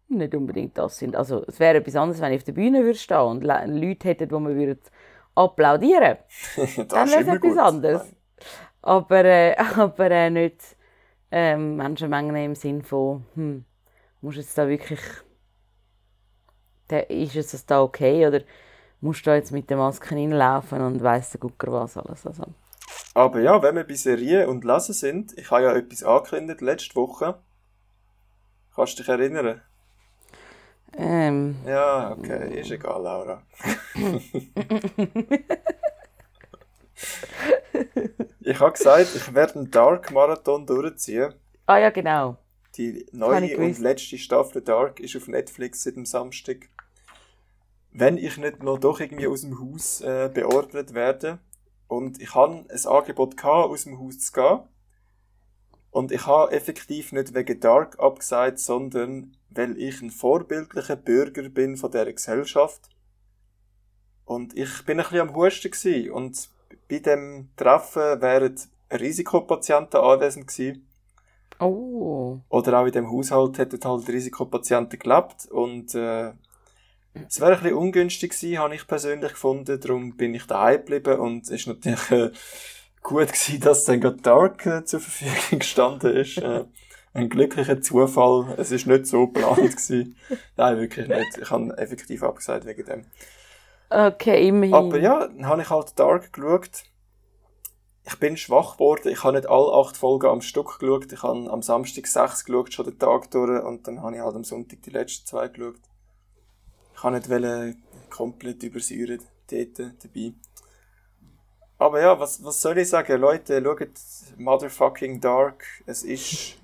Speaker 1: nicht unbedingt das sind. Also es wäre etwas anderes, wenn ich auf der Bühne würde stehen und Leute hätten, die man würde applaudieren würde. Dann wäre es etwas gut. anderes. Aber, äh, aber äh, nicht ähm, Menschenmengen im Sinn von, hm, muss jetzt da wirklich ist es da okay oder musst du da jetzt mit der Maske reinlaufen und weiss der Gucker was alles. Also.
Speaker 2: Aber ja, wenn wir bei Serien und Lesen sind, ich habe ja etwas angekündigt letzte Woche. Kannst du dich erinnern?
Speaker 1: Ähm.
Speaker 2: Ja, okay, ist egal, Laura. ich habe gesagt, ich werde einen Dark Marathon durchziehen.
Speaker 1: Ah ja, genau.
Speaker 2: Die neue und letzte Staffel Dark ist auf Netflix seit dem Samstag wenn ich nicht noch doch irgendwie aus dem Haus äh, beordert werde. Und ich habe ein Angebot gehabt, aus dem Haus zu gehen. Und ich habe effektiv nicht wegen Dark abgesagt, sondern weil ich ein vorbildlicher Bürger bin von dieser Gesellschaft. Und ich bin ein bisschen am Husten gewesen. Und bei dem Treffen wären Risikopatienten anwesend gewesen.
Speaker 1: Oh.
Speaker 2: Oder auch in dem Haushalt hätten halt Risikopatienten gelebt. Und äh, es wäre ein bisschen ungünstig gewesen, habe ich persönlich gefunden. Darum bin ich daheim geblieben und es ist natürlich äh, gut gewesen, dass dann gerade Dark äh, zur Verfügung gestanden ist. Äh, ein glücklicher Zufall. Es ist nicht so geplant gewesen. Nein, wirklich nicht. Ich habe effektiv abgesagt wegen dem.
Speaker 1: Okay, immerhin.
Speaker 2: Aber ja, dann habe ich halt Dark geschaut. Ich bin schwach geworden. Ich habe nicht alle acht Folgen am Stück geschaut. Ich habe am Samstag sechs geschaut, schon den Tag durch. Und dann habe ich halt am Sonntag die letzten zwei geschaut. Ich kann nicht komplett übersäuert dort dabei. Aber ja, was, was soll ich sagen? Leute, schaut Motherfucking Dark. Es ist.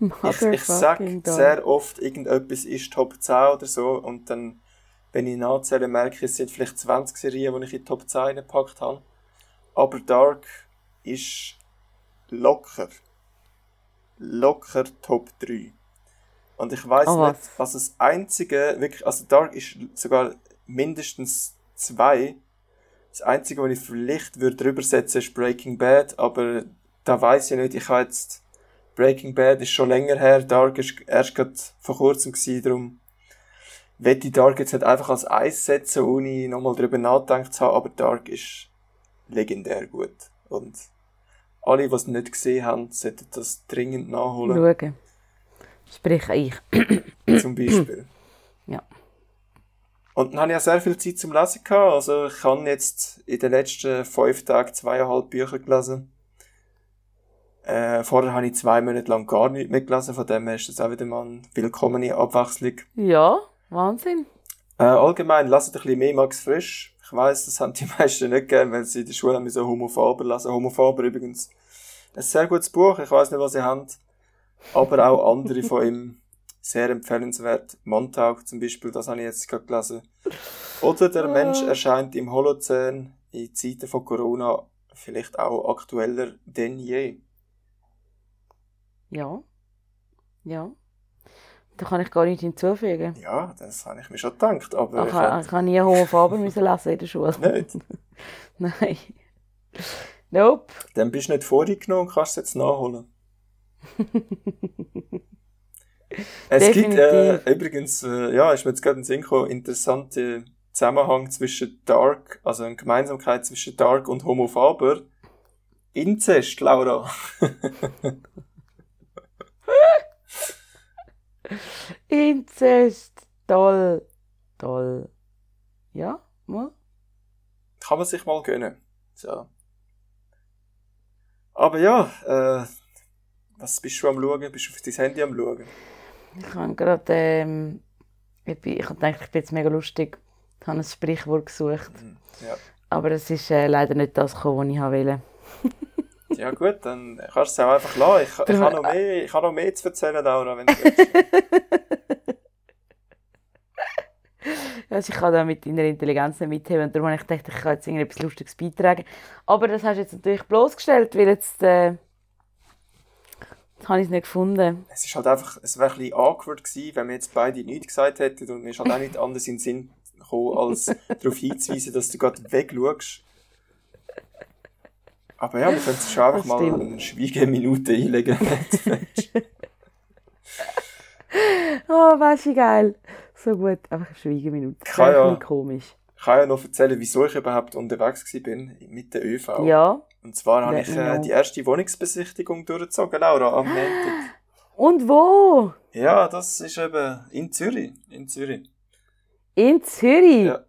Speaker 2: ich, ich sage sehr oft, irgendetwas ist Top 10 oder so. Und dann, wenn ich nachzähle, merke ich, es sind vielleicht 20 Serien, die ich in Top 10 gepackt habe. Aber Dark ist locker. Locker Top 3. Und ich weiß oh, nicht, was das einzige, wirklich, also Dark ist sogar mindestens zwei. Das einzige, was ich vielleicht würde drüber setzen, ist Breaking Bad, aber da weiß ich nicht, ich habe jetzt, Breaking Bad ist schon länger her, Dark ist erst gerade vor kurzem gewesen, darum werde ich Dark jetzt nicht einfach als Eis setzen, ohne nochmal drüber nachgedacht zu haben, aber Dark ist legendär gut. Und alle, die es nicht gesehen haben, sollten das dringend nachholen.
Speaker 1: Schauen. Sprich ich.
Speaker 2: Zum Beispiel.
Speaker 1: Ja.
Speaker 2: Und dann habe ich ja sehr viel Zeit zum Lesen gehabt. Also ich habe jetzt in den letzten fünf Tagen zweieinhalb Bücher gelesen. Äh, vorher habe ich zwei Monate lang gar nichts mehr gelesen, von dem her ist das auch wieder mal eine willkommene Abwechslung.
Speaker 1: Ja, Wahnsinn.
Speaker 2: Äh, allgemein, lasst ein bisschen mehr Max Frisch. Ich weiss, das haben die meisten nicht gern, weil sie in der Schule haben so Homo Faber lesen. Homo Faber übrigens ein sehr gutes Buch, ich weiss nicht, was ihr habt aber auch andere von ihm Sehr empfehlenswert. Montauk zum Beispiel, das habe ich jetzt gerade gelesen. Oder der Mensch erscheint im Holozän in Zeiten von Corona vielleicht auch aktueller denn je.
Speaker 1: Ja. Ja. Da kann ich gar nicht hinzufügen.
Speaker 2: Ja, das habe ich mir schon gedacht. Aber
Speaker 1: Ich,
Speaker 2: ich
Speaker 1: habe,
Speaker 2: hab-
Speaker 1: nie Homophoben müssen lesen in der Schule.
Speaker 2: Nicht?
Speaker 1: Nein. Nope.
Speaker 2: Dann bist du nicht vorgenommen und kannst es jetzt nachholen. Es gibt äh, übrigens, äh, ja, ist mir jetzt gerade in den Sinn gekommen, interessante Zusammenhang zwischen Dark, also eine Gemeinsamkeit zwischen Dark und Homo Faber. Inzest, Laura.
Speaker 1: Inzest. Toll. Toll. Ja, mal.
Speaker 2: Kann man sich mal gönnen. So. Aber ja, äh, was bist du am Schauen? Bist du auf dein Handy am Schauen?
Speaker 1: Ich habe gerade, ähm, ich, bin, ich habe gedacht, ich bin jetzt mega lustig. Ich habe ein Sprichwort gesucht.
Speaker 2: Ja.
Speaker 1: Aber es ist äh, leider nicht das gekommen, was ich wollte.
Speaker 2: Ja gut, dann kannst du es auch einfach lassen. Ich, ich, habe noch mehr, ich habe noch mehr zu erzählen, Laura, wenn du willst.
Speaker 1: Also ich kann da mit deiner Intelligenz nicht mitheben. Und darum habe ich gedacht, ich kann jetzt irgendetwas Lustiges beitragen. Aber das hast du jetzt natürlich bloßgestellt, weil jetzt, äh, jetzt habe ich es nicht gefunden.
Speaker 2: Es ist halt einfach, es wäre ein bisschen awkward gewesen, wenn wir jetzt beide nichts gesagt hätten und mir ist halt auch nicht anders in den Sinn gekommen, als darauf hinzuweisen, dass du gerade wegschaust. Aber ja, wir können jetzt schon einfach mal eine Schweigeminute einlegen.
Speaker 1: Oh, weißt du, geil. So gut, einfach eine Schweigeminute. Das
Speaker 2: ja.
Speaker 1: bisschen komisch.
Speaker 2: Ich kann ja noch erzählen, wieso ich überhaupt unterwegs bin mit der ÖV.
Speaker 1: Ja.
Speaker 2: Und zwar habe ich äh,
Speaker 1: know.
Speaker 2: die erste Wohnungsbesichtigung durchgezogen, Laura, am Montag.
Speaker 1: Und wo?
Speaker 2: Ja, das ist eben in Zürich. In Zürich.
Speaker 1: In Zürich.
Speaker 2: Ja.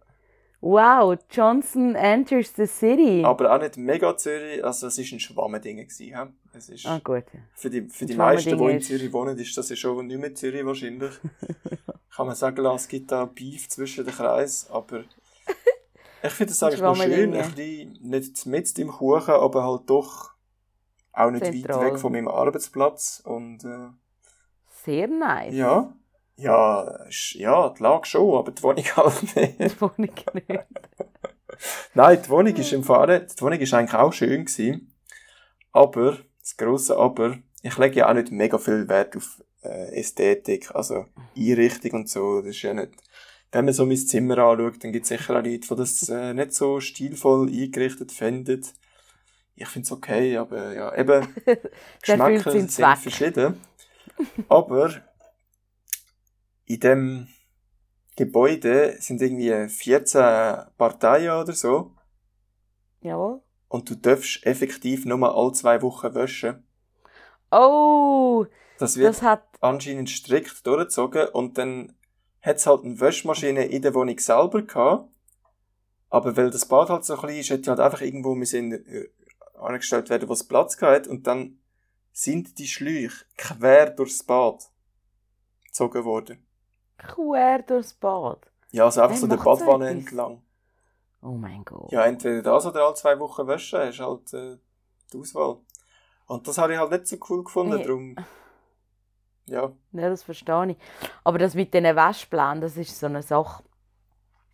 Speaker 1: Wow, Johnson enters the city.
Speaker 2: Aber auch nicht mega Zürich, also es war ein Schwammending. Es ist
Speaker 1: Ah, gut.
Speaker 2: für die, für die meisten, die in Zürich wohnen, ist das ja schon nicht mehr Zürich wahrscheinlich. Kann man sagen, es gibt da Beef zwischen den Kreisen, aber ich finde das eigentlich noch schön, ein bisschen, nicht mit im Kuchen, aber halt doch auch nicht
Speaker 1: Zentral.
Speaker 2: weit weg von meinem Arbeitsplatz und äh,
Speaker 1: Sehr nice.
Speaker 2: ja, ja, ja, die Lage schon, aber die Wohnung halt nicht.
Speaker 1: Die Wohnung nicht.
Speaker 2: Nein, die Wohnung ist im nicht. Die Wohnung ist eigentlich auch schön gewesen. Aber, das grosse Aber, ich lege ja auch nicht mega viel Wert auf äh, Ästhetik, also Einrichtung und so. Das ist ja nicht. Wenn man so mein Zimmer anschaut, dann gibt es sicher auch Leute, die das äh, nicht so stilvoll eingerichtet finden. Ich finde es okay, aber ja, eben, Geschmäcker sind
Speaker 1: Zweck.
Speaker 2: verschieden. Aber in dem Gebäude sind irgendwie 14 Parteien oder so.
Speaker 1: Jawohl.
Speaker 2: Und du darfst effektiv nur mal alle zwei Wochen waschen.
Speaker 1: Oh,
Speaker 2: Das wird
Speaker 1: das hat.
Speaker 2: anscheinend strikt durchgezogen und dann hat es halt eine Waschmaschine in der Wohnung selber gehabt. Aber weil das Bad halt so klein ist, hätte halt einfach irgendwo müssen, äh, angestellt werden, wo es Platz gehabt hat. Und dann sind die Schläuche quer durchs Bad gezogen worden.
Speaker 1: Quer durchs Bad.
Speaker 2: Ja, also einfach
Speaker 1: Wer
Speaker 2: so der Badwanne
Speaker 1: etwas?
Speaker 2: entlang.
Speaker 1: Oh mein Gott.
Speaker 2: Ja, entweder das oder alle zwei Wochen waschen, ist halt äh, die Auswahl. Und das habe ich halt nicht so cool gefunden,
Speaker 1: Nee.
Speaker 2: darum... Ja,
Speaker 1: Ja, das verstehe ich. Aber das mit diesen Waschplänen, das ist so eine Sache.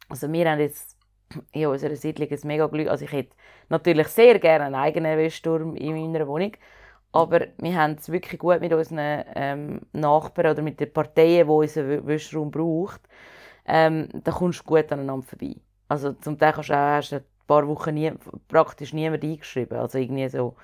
Speaker 1: Also wir haben jetzt in unserer Siedlung ein mega Glück. Also ich hätte natürlich sehr gerne einen eigenen Wäschturm in meiner Wohnung. Aber wir haben es wirklich gut mit unseren ähm, Nachbarn oder mit den Parteien, die unseren Wä- Wäschraum braucht. Ähm, da kommst du gut aneinander vorbei. Also zum Teil kannst du auch, hast ein paar Wochen nie, praktisch niemand eingeschrieben. Also irgendwie so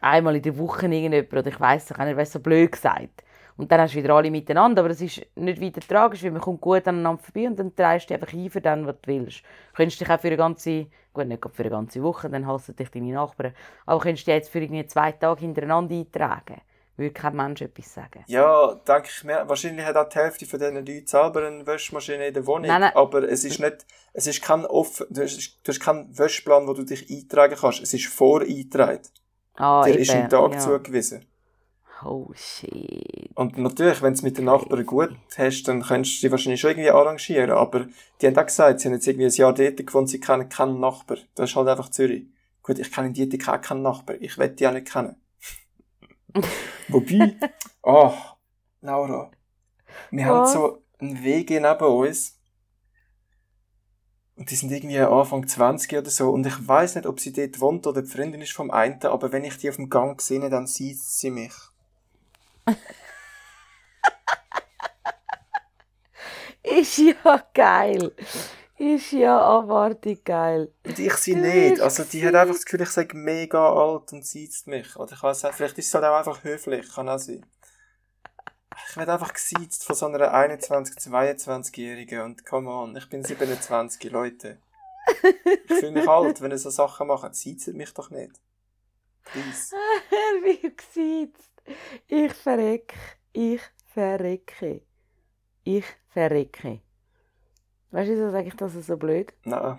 Speaker 1: einmal in der Woche irgendjemand, oder ich weiss nicht, ich weiss so blöd gesagt. Und dann hast du wieder alle miteinander, aber das ist nicht weiter tragisch, weil man kommt gut aneinander vorbei und dann trägst du dich einfach ein für den, was du willst. Du könntest dich auch für eine ganze, gut, nicht für eine ganze Woche, dann hassen dich deine Nachbarn, aber du könntest dich jetzt für irgendwie zwei Tage hintereinander eintragen. Würde kein Mensch etwas sagen.
Speaker 2: Ja, denke ich mir, wahrscheinlich hat auch die Hälfte von diesen Leuten selber eine Waschmaschine in der Wohnung.
Speaker 1: Nein, nein.
Speaker 2: Aber es ist nicht, es ist kein offen, du hast, du hast keinen Wäschplan, wo du dich eintragen kannst. Es ist voreingetragen.
Speaker 1: Ah,
Speaker 2: Der ist ein Tag
Speaker 1: ja.
Speaker 2: zugewiesen.
Speaker 1: Oh shit.
Speaker 2: Und natürlich, wenn du es mit den Nachbarn gut hast, dann könntest du dich wahrscheinlich schon irgendwie arrangieren. Aber die haben auch gesagt, sie haben jetzt irgendwie ein Jahr dort gewohnt, sie kennen keinen Nachbar. Das ist halt einfach Zürich. Gut, ich kenne in Dietik auch keinen Nachbar. Ich will die auch nicht kennen. Wobei, oh, Laura, Wir haben
Speaker 1: Was?
Speaker 2: so einen Weg neben uns. Und die sind irgendwie Anfang 20 oder so. Und ich weiß nicht, ob sie dort wohnt oder die Freundin ist vom einen, aber wenn ich die auf dem Gang sehe, dann sieht sie mich.
Speaker 1: Ist ja geil. Ist ja abartig geil.
Speaker 2: Und ich sie nicht. Also die hat einfach das Gefühl, ich sage mega alt und sieht mich. Oder ich weiß nicht, vielleicht ist es halt auch einfach höflich, kann auch sein. Ich werde einfach gesiezt von so einer 21-, 22-Jährigen und come on, ich bin 27, Leute. Ich fühle mich alt, wenn ihr so Sachen macht. Sieht mich doch nicht. Please.
Speaker 1: Wie gesiezt. Ich verrecke. Ich verrecke. Ich verrecke. Weißt du, wieso sage ich das so blöd?
Speaker 2: Nein.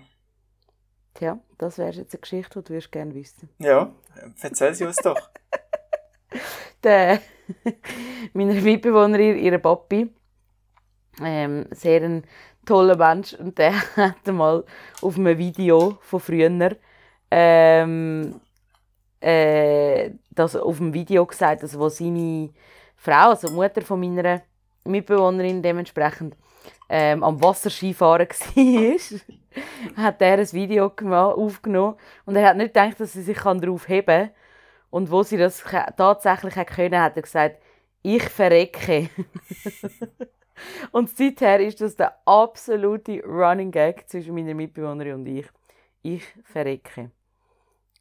Speaker 1: Tja, das wäre jetzt eine Geschichte, die du würdest gerne wissen.
Speaker 2: Ja, erzähl sie uns doch.
Speaker 1: Der, meine Mitbewohnerin, ihre Papi, ähm, sehr ein toller Mensch, und der hat mal auf einem Video von früher ähm, äh, das auf dem Video gesagt, also wo seine Frau, also die Mutter von meiner Mitbewohnerin dementsprechend ähm, am Wasserskifahren war, hat er ein Video aufgenommen und er hat nicht gedacht, dass sie sich darauf heben kann. Und wo sie das tatsächlich können, hat er gesagt, ich verrecke. und seither ist das der absolute Running Gag zwischen meiner Mitbewohnerin und ich. Ich verrecke.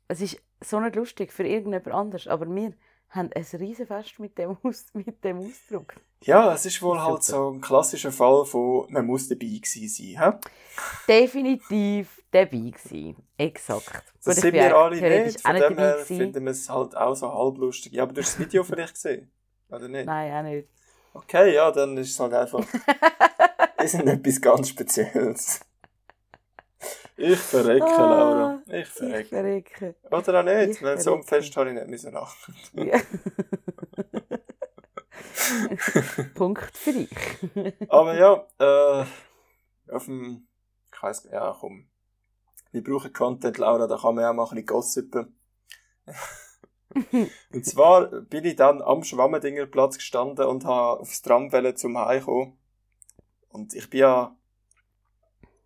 Speaker 1: Es ist so nicht lustig für irgendjemand anders, aber wir haben ein Riesenfest mit dem, Aus mit dem Ausdruck.
Speaker 2: Ja, es ist wohl
Speaker 1: Super.
Speaker 2: halt so ein klassischer Fall von, man muss dabei gewesen sein. Hä?
Speaker 1: Definitiv dabei gewesen. Exakt.
Speaker 2: Das
Speaker 1: Gut,
Speaker 2: sind wir alle nicht. Von dem her finden wir es halt auch so halb lustig. Ja, aber du hast das Video vielleicht gesehen? Oder nicht?
Speaker 1: Nein, auch nicht.
Speaker 2: Okay, ja, dann ist es halt einfach. ist etwas ganz Spezielles. Ich verrecke,
Speaker 1: Ah,
Speaker 2: Laura. Ich
Speaker 1: Ich
Speaker 2: verrecke.
Speaker 1: verrecke.
Speaker 2: Oder auch nicht,
Speaker 1: Ich
Speaker 2: weil so. Fest habe ich nicht müssen lachen.
Speaker 1: Ja. Punkt für dich.
Speaker 2: Aber ja, äh, auf dem, ich weiss, ja, komm. Wir brauchen Content, Laura, da kann man auch mal ein bisschen gossipen. und zwar bin ich dann am Schwammendingerplatz gestanden und habe aufs Tram zum Heimkommen. Und ich bin ja,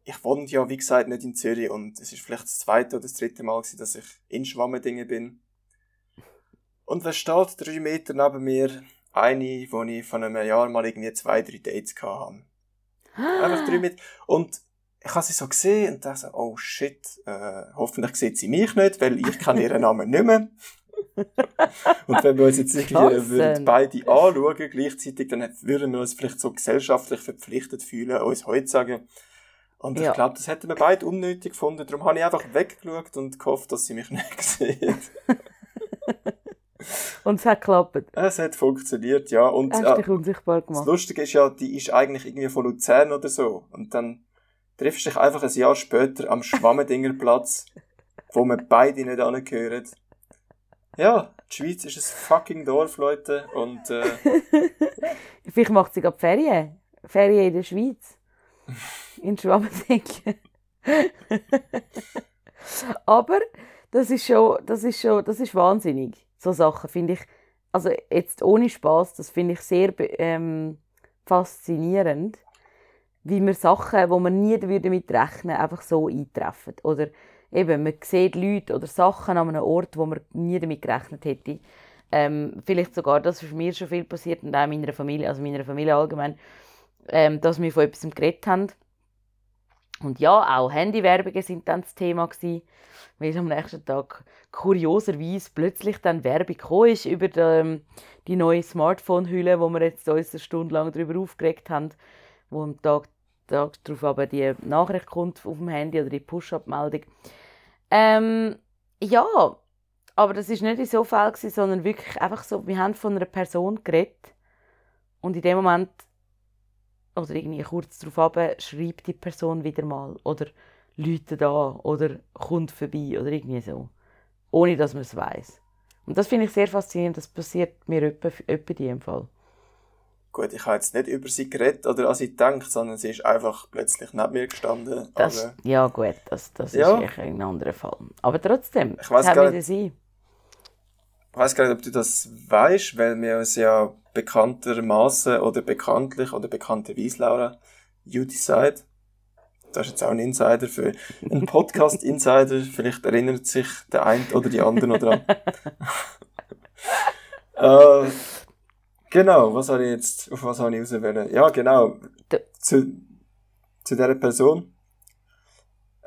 Speaker 2: ich wohne ja, wie gesagt, nicht in Zürich und es ist vielleicht das zweite oder das dritte Mal gewesen, dass ich in Schwammendingen bin. Und wer steht drei Meter neben mir? Eine, wo ich von einem Jahr mal irgendwie zwei, drei Dates hatte. Einfach drei Meter. Und ich habe sie so gesehen und dachte so, oh shit, äh, hoffentlich sieht sie mich nicht, weil ich kann ihren Namen nicht mehr. und wenn wir uns jetzt irgendwie würden beide anschauen gleichzeitig, dann würden wir uns vielleicht so gesellschaftlich verpflichtet fühlen, uns heute zu sagen. Und ich
Speaker 1: Ja.
Speaker 2: glaube, das hätten wir beide unnötig gefunden. Darum habe ich einfach weggeschaut und gehofft, dass sie mich nicht sieht.
Speaker 1: Und es hat geklappt.
Speaker 2: es hat funktioniert, ja. Und
Speaker 1: Hast
Speaker 2: äh,
Speaker 1: dich unsichtbar
Speaker 2: das
Speaker 1: gemacht.
Speaker 2: Lustige ist ja, die ist eigentlich irgendwie von Luzern oder so. Und dann triffst du dich einfach ein Jahr später am Schwammendingerplatz, wo wir beide nicht angehören. Ja, die Schweiz ist ein fucking Dorf, Leute. Und äh,
Speaker 1: Vielleicht macht sie gerade Ferien. Ferien in der Schweiz. In Schwammendingen. Aber das ist schon, das ist schon, das ist wahnsinnig. So Sachen finde ich, also jetzt ohne Spaß, das finde ich sehr ähm, faszinierend, wie man Sachen, wo man nie würde damit rechnen, einfach so eintreffen. Oder eben, man sieht Leute oder Sachen an einem Ort, wo man nie damit gerechnet hätte. Ähm, vielleicht sogar, das ist mir schon viel passiert und auch in meiner Familie, also meiner Familie allgemein, ähm, dass wir von etwas geredet haben. Und ja, auch Handywerbungen sind dann das Thema gewesen, weil am nächsten Tag kurioserweise plötzlich dann Werbung ist über die, ähm, die neue Smartphone-Hülle, wo wir jetzt uns eine Stunde lang darüber aufgeregt haben, wo am Tag, Tag darauf aber die Nachricht kommt auf dem Handy oder die Push-Up-Meldung. Ähm, ja, aber das ist nicht in so Fall gewesen, sondern wirklich einfach so, wir haben von einer Person geredet und in dem Moment oder irgendwie kurz darauf ab, schreibt die Person wieder mal oder läutet an oder kommt vorbei oder irgendwie so. Ohne, dass man es weiß. Und das finde ich sehr faszinierend. Das passiert mir etwa in dem Fall.
Speaker 2: gut, ich habe jetzt nicht über sie geredet oder an sie gedacht, sondern sie ist einfach plötzlich neben mir gestanden.
Speaker 1: Das,
Speaker 2: aber
Speaker 1: ja gut, das, das
Speaker 2: Ja.
Speaker 1: ist ein anderer Fall. Aber trotzdem,
Speaker 2: Ich
Speaker 1: hat
Speaker 2: gar
Speaker 1: sein.
Speaker 2: ich weiß gar nicht, ob du das weißt, weil wir uns ja bekanntermaßen oder bekanntlich oder bekannterweise, Laura, you decide. Das ist jetzt auch ein Insider für einen Podcast-Insider. Vielleicht erinnert sich der eine oder die andere noch dran. äh, genau, was habe ich jetzt, auf was habe ich auswählen? Ja, genau. Zu, zu dieser Person.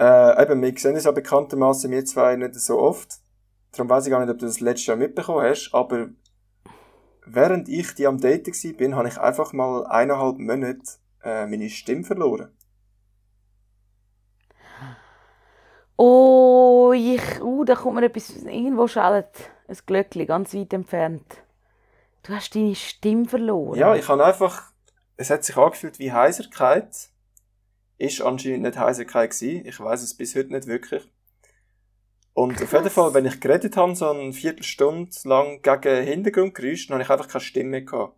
Speaker 2: Äh, eben, wir sehen uns ja bekanntermaßen wir zwei nicht so oft. Darum weiß ich gar nicht, ob du das letztes Jahr mitbekommen hast, aber während ich die am Daten war, bin, habe ich einfach mal eineinhalb Monate äh, meine Stimme verloren.
Speaker 1: Oh, ich, uh, da kommt mir etwas, irgendwo schallt ein Glöckchen, ganz weit entfernt. Du hast deine Stimme verloren.
Speaker 2: Ja, ich habe einfach, es hat sich angefühlt wie Heiserkeit. Ist anscheinend nicht Heiserkeit gewesen. Ich weiß es bis heute nicht wirklich. Und Krass. auf jeden Fall, wenn ich geredet habe, so eine Viertelstunde lang gegen Hintergrundgeräusche, dann habe ich einfach keine Stimme gehabt.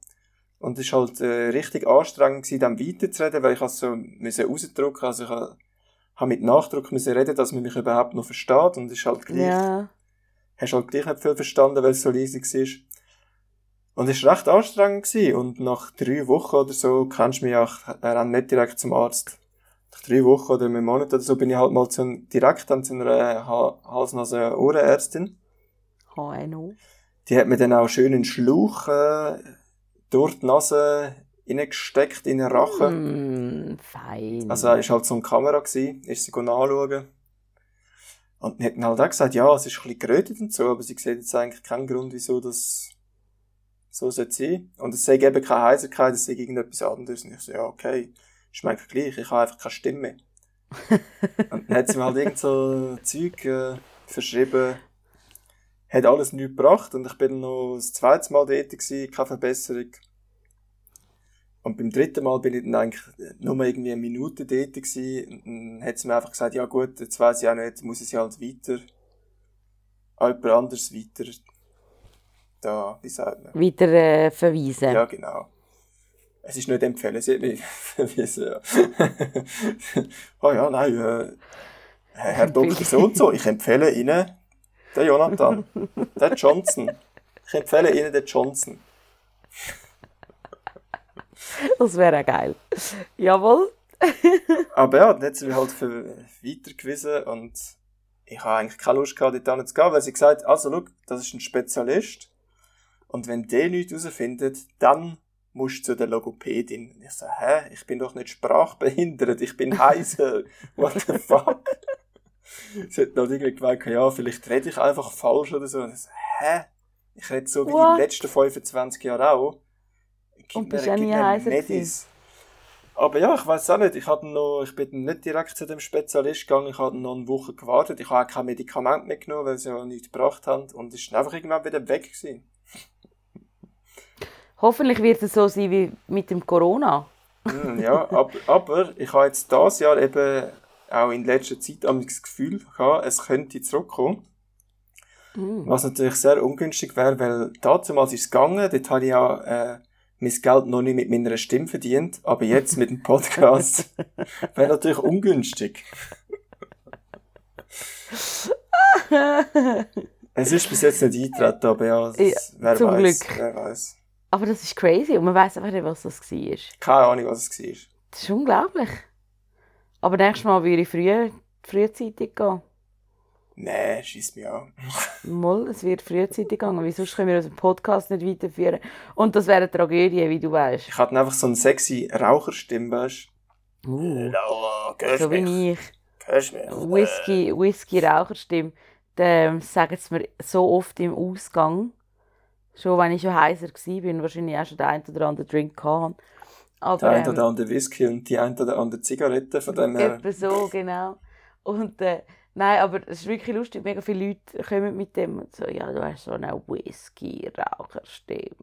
Speaker 2: Und es war halt äh, richtig anstrengend, gewesen, dann weiterzureden, weil ich so müssen rausdrücken Also ich habe mit Nachdruck müssen reden, dass man mich überhaupt noch versteht. Und es ist halt gleich. Ja. Hast halt gleich nicht viel verstanden, weil es so leise war. Und es war recht anstrengend. Gewesen. Und nach drei Wochen oder so, kennst du mich auch, er nicht direkt zum Arzt nach drei Wochen oder einem Monat oder so bin ich halt mal zu, direkt dann zu einer Hals-Nase-Ohrenärztin.
Speaker 1: HNO.
Speaker 2: Die hat mir dann auch schön einen Schlauch äh, durch die Nase reingesteckt in den Rachen.
Speaker 1: Mm, fein.
Speaker 2: Also es war halt so eine Kamera, gewesen, ist sie anschauen. Und die hat dann halt auch gesagt, ja, es ist ein bisschen gerötet und so, aber sie sieht jetzt eigentlich keinen Grund, wieso das so sein sollte Und es sei eben keine Heiserkeit, es sei irgendetwas anderes. Und ich so, ja, okay ist mir gleich, ich habe einfach keine Stimme. und dann hat sie mir halt irgend so Zeug äh, verschrieben, hat alles nichts gebracht und ich bin noch das zweite Mal dort gewesen, keine Verbesserung. Und beim dritten Mal bin ich dann eigentlich nur mal irgendwie eine Minute dort gewesen und dann hat sie mir einfach gesagt, ja gut, jetzt weiss ich auch nicht, muss ich sie halt weiter an jemand anderes weiter da, wie sagt man?
Speaker 1: Weiter äh, verweisen.
Speaker 2: Ja, genau. Es ist nicht empfehlen, sie hat mich verwiesen. Ja. oh ja, nein, äh, Herr Dr. so und so, ich empfehle Ihnen den Jonathan, den Johnson. Ich empfehle Ihnen den Johnson.
Speaker 1: Das wäre auch geil. Jawohl.
Speaker 2: Aber ja, dann hat sie mich halt für weitergewiesen und ich habe eigentlich keine Lust gehabt, dort zu gehen, weil sie gesagt hat, also schau, das ist ein Spezialist und wenn der nichts herausfindet, dann musst zu der Logopädin. Und ich so, hä? Ich bin doch nicht sprachbehindert, ich bin heiser. What the fuck? Sie hat dann irgendwie gemeint, ja, vielleicht rede ich einfach falsch oder so. Und ich so, hä? Ich rede so wie What? die letzten 25 Jahre auch.
Speaker 1: Gib Und bist ja nie heiser Medis.
Speaker 2: Aber ja, ich weiß auch nicht. Ich, hatte noch, ich bin nicht direkt zu dem Spezialist gegangen. Ich habe noch eine Woche gewartet. Ich habe auch kein Medikament mitgenommen, weil sie ja nichts gebracht haben. Und es ist einfach irgendwann wieder weg gewesen.
Speaker 1: Hoffentlich wird es so sein wie mit dem Corona.
Speaker 2: mm, ja, aber, aber ich habe jetzt dieses Jahr eben auch in letzter Zeit das Gefühl gehabt, es könnte zurückkommen. Mm. Was natürlich sehr ungünstig wäre, weil damals ist es gegangen, dort habe ich ja äh, mein Geld noch nicht mit meiner Stimme verdient, aber jetzt mit dem Podcast wäre natürlich ungünstig. es ist bis jetzt nicht eingetreten, aber ja, ja wer
Speaker 1: zum
Speaker 2: weiß,
Speaker 1: Glück.
Speaker 2: wer weiß.
Speaker 1: Aber das ist crazy und man weiß einfach nicht, was das war.
Speaker 2: Keine Ahnung, was es war.
Speaker 1: Das ist unglaublich. Aber nächstes Mal würde ich früh, frühzeitig gehen.
Speaker 2: Nein, schießt mich an.
Speaker 1: Mal, es wird frühzeitig gehen. Wie sonst können wir unseren Podcast nicht weiterführen. Und das wäre eine Tragödie, wie du weißt.
Speaker 2: Ich hatte einfach so eine sexy Raucherstimme, weißt
Speaker 1: du? Uh,
Speaker 2: Laura,
Speaker 1: so wie ich.
Speaker 2: Hörst mich?
Speaker 1: Whisky, Whisky Raucherstimme. Dann sagen sie mir so oft im Ausgang. Schon wenn ich schon heiser war, wahrscheinlich auch schon den einen oder anderen Drink hatte.
Speaker 2: Aber, der eine oder ähm, andere Whisky und die eine oder andere Zigarette von dem her.
Speaker 1: Etwa so, genau. Und äh, nein, aber es ist wirklich lustig, mega viele Leute kommen mit dem und so, ja, du hast so eine Whisky-Raucherstimme.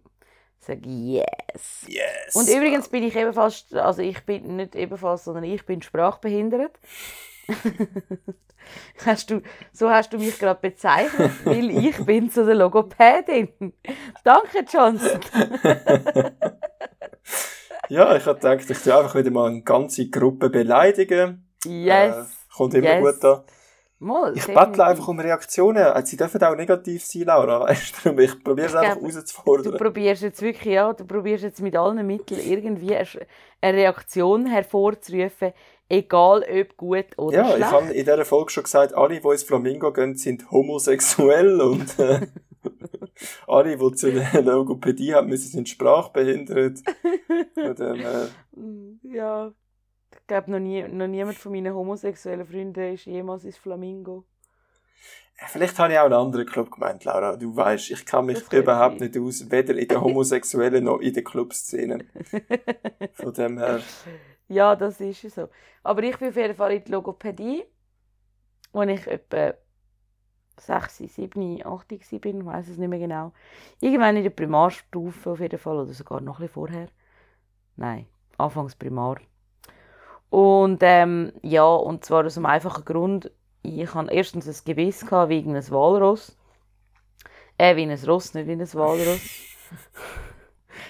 Speaker 1: Ich sage, yes.
Speaker 2: Yes.
Speaker 1: Und übrigens bin ich ebenfalls, also ich bin nicht ebenfalls, sondern ich bin sprachbehindert. hast du, so hast du mich gerade bezeichnet, weil ich bin so der Logopädin. Danke, Johnson.
Speaker 2: ja, ich habe gedacht, ich tue einfach wieder mal eine ganze Gruppe beleidigen.
Speaker 1: Yes.
Speaker 2: Äh, kommt immer
Speaker 1: yes.
Speaker 2: gut an.
Speaker 1: Mal,
Speaker 2: Ich bettle einfach um Reaktionen. Also, Sie dürfen auch negativ sein, Laura. Weißt du, ich probiere es einfach
Speaker 1: glaube, Du
Speaker 2: herauszufordern.
Speaker 1: probierst jetzt wirklich, ja, du probierst jetzt mit allen Mitteln irgendwie eine Reaktion hervorzurufen, egal ob gut oder
Speaker 2: Ja, ich
Speaker 1: schlecht.
Speaker 2: habe in dieser Folge schon gesagt, alle, die ins Flamingo gehen, sind homosexuell und äh, alle, die zu der Logopädie haben müssen, sind sprachbehindert. Von dem, äh,
Speaker 1: Mm, Ja, ich glaube, noch, nie, noch niemand von meinen homosexuellen Freunden ist jemals ins Flamingo.
Speaker 2: vielleicht habe ich auch einen anderen Club gemeint, Laura. Du weißt, ich kann mich überhaupt
Speaker 1: sein.
Speaker 2: nicht aus, weder in der homosexuellen noch in der Clubszene. Von dem her,
Speaker 1: Ja, das ist so. Aber ich bin auf jeden Fall in die Logopädie, als ich etwa 6, 7, 8 war, ich weiß es nicht mehr genau. Irgendwann in der Primarstufe auf jeden Fall, oder sogar noch bisschen vorher. Nein, anfangs Primar. Und ähm, ja, und zwar aus einem einfachen Grund, ich hatte erstens ein Gebiss gehabt, wie Walross. Äh, wie ein Ross, nicht wie ein Walross.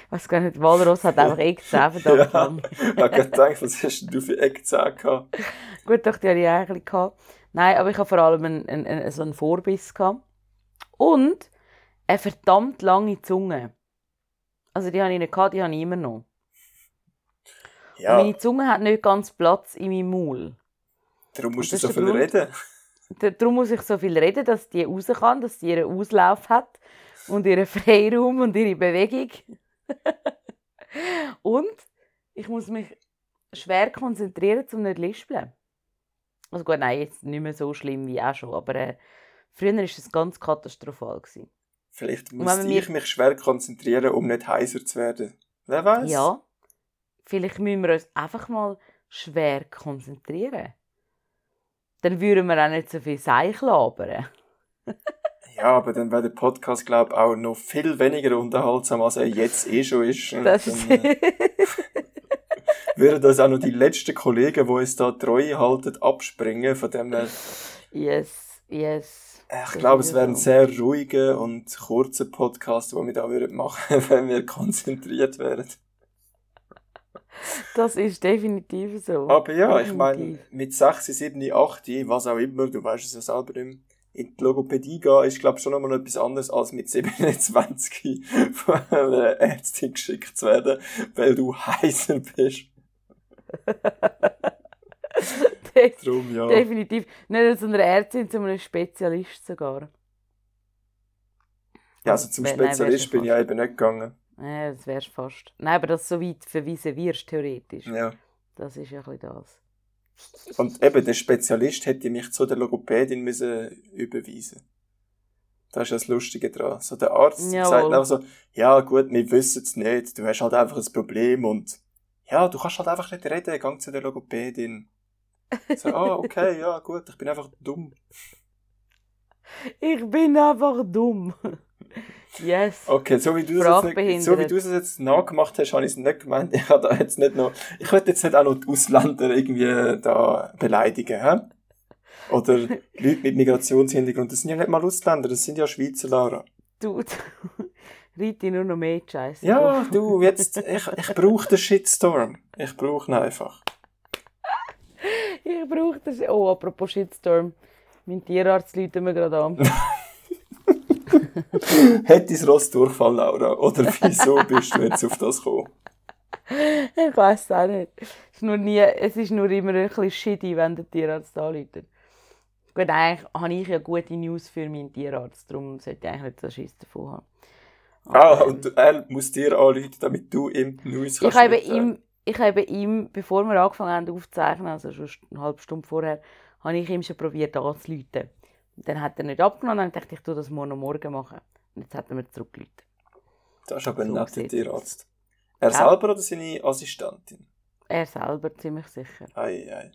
Speaker 1: Ich weiß gar nicht, Walross hat einfach Eckzähne, verdammt
Speaker 2: Ja.
Speaker 1: lang.
Speaker 2: ich habe gedacht, was hast denn du für Eckzähne gehabt?
Speaker 1: Gut, doch, die hatte ich bisschen. gehabt. Nein, aber ich hatte vor allem einen, einen, einen, so einen Vorbiss. Gehabt. Und eine verdammt lange Zunge. Also die habe ich nicht gehabt, die habe ich immer noch.
Speaker 2: Ja,
Speaker 1: Und meine Zunge hat nicht ganz Platz in meinem Maul.
Speaker 2: darum musst du so viel
Speaker 1: Grund.
Speaker 2: reden.
Speaker 1: Da- Darum muss ich so viel reden, dass die raus kann, dass sie ihren Auslauf hat und ihren Freiraum und ihre Bewegung. und ich muss mich schwer konzentrieren, um nicht lispeln. Also gut, nein, jetzt nicht mehr so schlimm wie auch schon, aber äh, früher war es ganz katastrophal. Gewesen.
Speaker 2: Vielleicht
Speaker 1: wenn
Speaker 2: muss
Speaker 1: man
Speaker 2: ich mich schwer konzentrieren, um nicht heiser zu werden. Wer weiß?
Speaker 1: Ja, vielleicht müssen wir uns einfach mal schwer konzentrieren. Dann würden wir auch nicht so viel Seich labern.
Speaker 2: Ja, aber dann wäre der Podcast, glaube ich, auch noch viel weniger unterhaltsam, als er jetzt eh schon ist.
Speaker 1: Das
Speaker 2: dann,
Speaker 1: ist
Speaker 2: äh, würden das auch noch die letzten Kollegen, die uns da treu halten, abspringen. Von dem her,
Speaker 1: yes, yes.
Speaker 2: äh, ich glaube, es wäre ein sehr ruhiger und kurzer Podcast, den wir da würden machen, wenn wir konzentriert wären.
Speaker 1: Das ist definitiv so.
Speaker 2: Aber ja, ich meine,
Speaker 1: Definitiv.
Speaker 2: mit 6, 7, 8, was auch immer, du weißt es ja selber, im- in die Logopädie gehen, ist, glaube ich, schon nochmal etwas anderes, als mit 27 von einer Ärztin geschickt zu werden, weil du heiser bist.
Speaker 1: De
Speaker 2: Drum, ja.
Speaker 1: definitiv. Nicht zu einer Ärztin, zu einem Spezialist sogar.
Speaker 2: Ja, also zum
Speaker 1: Nein, nein,
Speaker 2: Spezialist
Speaker 1: du
Speaker 2: bin ich ja eben nicht gegangen.
Speaker 1: Ja, das wärst fast. Nein, aber dass du so weit verwiesen wirst, theoretisch.
Speaker 2: Ja.
Speaker 1: Das ist ja ein bisschen das.
Speaker 2: Und eben, der Spezialist hätte mich zu der Logopädin müssen überweisen Das ist das Lustige dran. So der Arzt
Speaker 1: Jawohl.
Speaker 2: sagt einfach so, ja gut, wir wissen es nicht, du hast halt einfach ein Problem und ja, du kannst halt einfach nicht reden, gang zu der Logopädin. So, ah, okay, ja gut, ich bin einfach dumm.
Speaker 1: Ich bin einfach dumm. yes.
Speaker 2: Okay, so wie du es jetzt, so wie jetzt nachgemacht hast, habe ich es nicht gemeint. Ich habe da jetzt nicht noch, ich jetzt nicht auch noch die Ausländer irgendwie da beleidigen, hä? Oder Leute mit Migrationshintergrund. Das sind ja nicht mal Ausländer, das sind ja Schweizer, Lara.
Speaker 1: Du, du reite nur noch mehr Scheiße.
Speaker 2: Ja, du, jetzt, ich, ich brauche den Shitstorm. Ich brauche ihn einfach.
Speaker 1: Ich brauche das. Oh, apropos Shitstorm. Mein Tierarzt läutet mir gerade an.
Speaker 2: Hat dein Ross Durchfall, Laura? Oder wieso bist du jetzt auf das gekommen?
Speaker 1: Ich weiß auch nicht. Es ist, nur nie, es ist nur immer ein bisschen shitty, wenn der Tierarzt anruft. Gut, eigentlich habe ich ja gute News für meinen Tierarzt, darum sollte ich eigentlich nicht so Schiss davon haben.
Speaker 2: Ah,
Speaker 1: Aber,
Speaker 2: und er muss dir anrufen, damit du ihm die News
Speaker 1: ich habe ihm, ich habe ihm, bevor wir angefangen haben aufzuzeichnen, also schon eine halbe Stunde vorher, habe ich ihm schon probiert anzurufen. Und Dann hat er nicht abgenommen, dann dachte ich, tue das morgen morgen machen. Und jetzt hat er mir zurückgerufen.
Speaker 2: Das ist aber ein
Speaker 1: So
Speaker 2: netter
Speaker 1: sieht's
Speaker 2: Tierarzt. Er
Speaker 1: Ja.
Speaker 2: selber oder seine Assistentin?
Speaker 1: Er selber, ziemlich sicher.
Speaker 2: Ei, ei.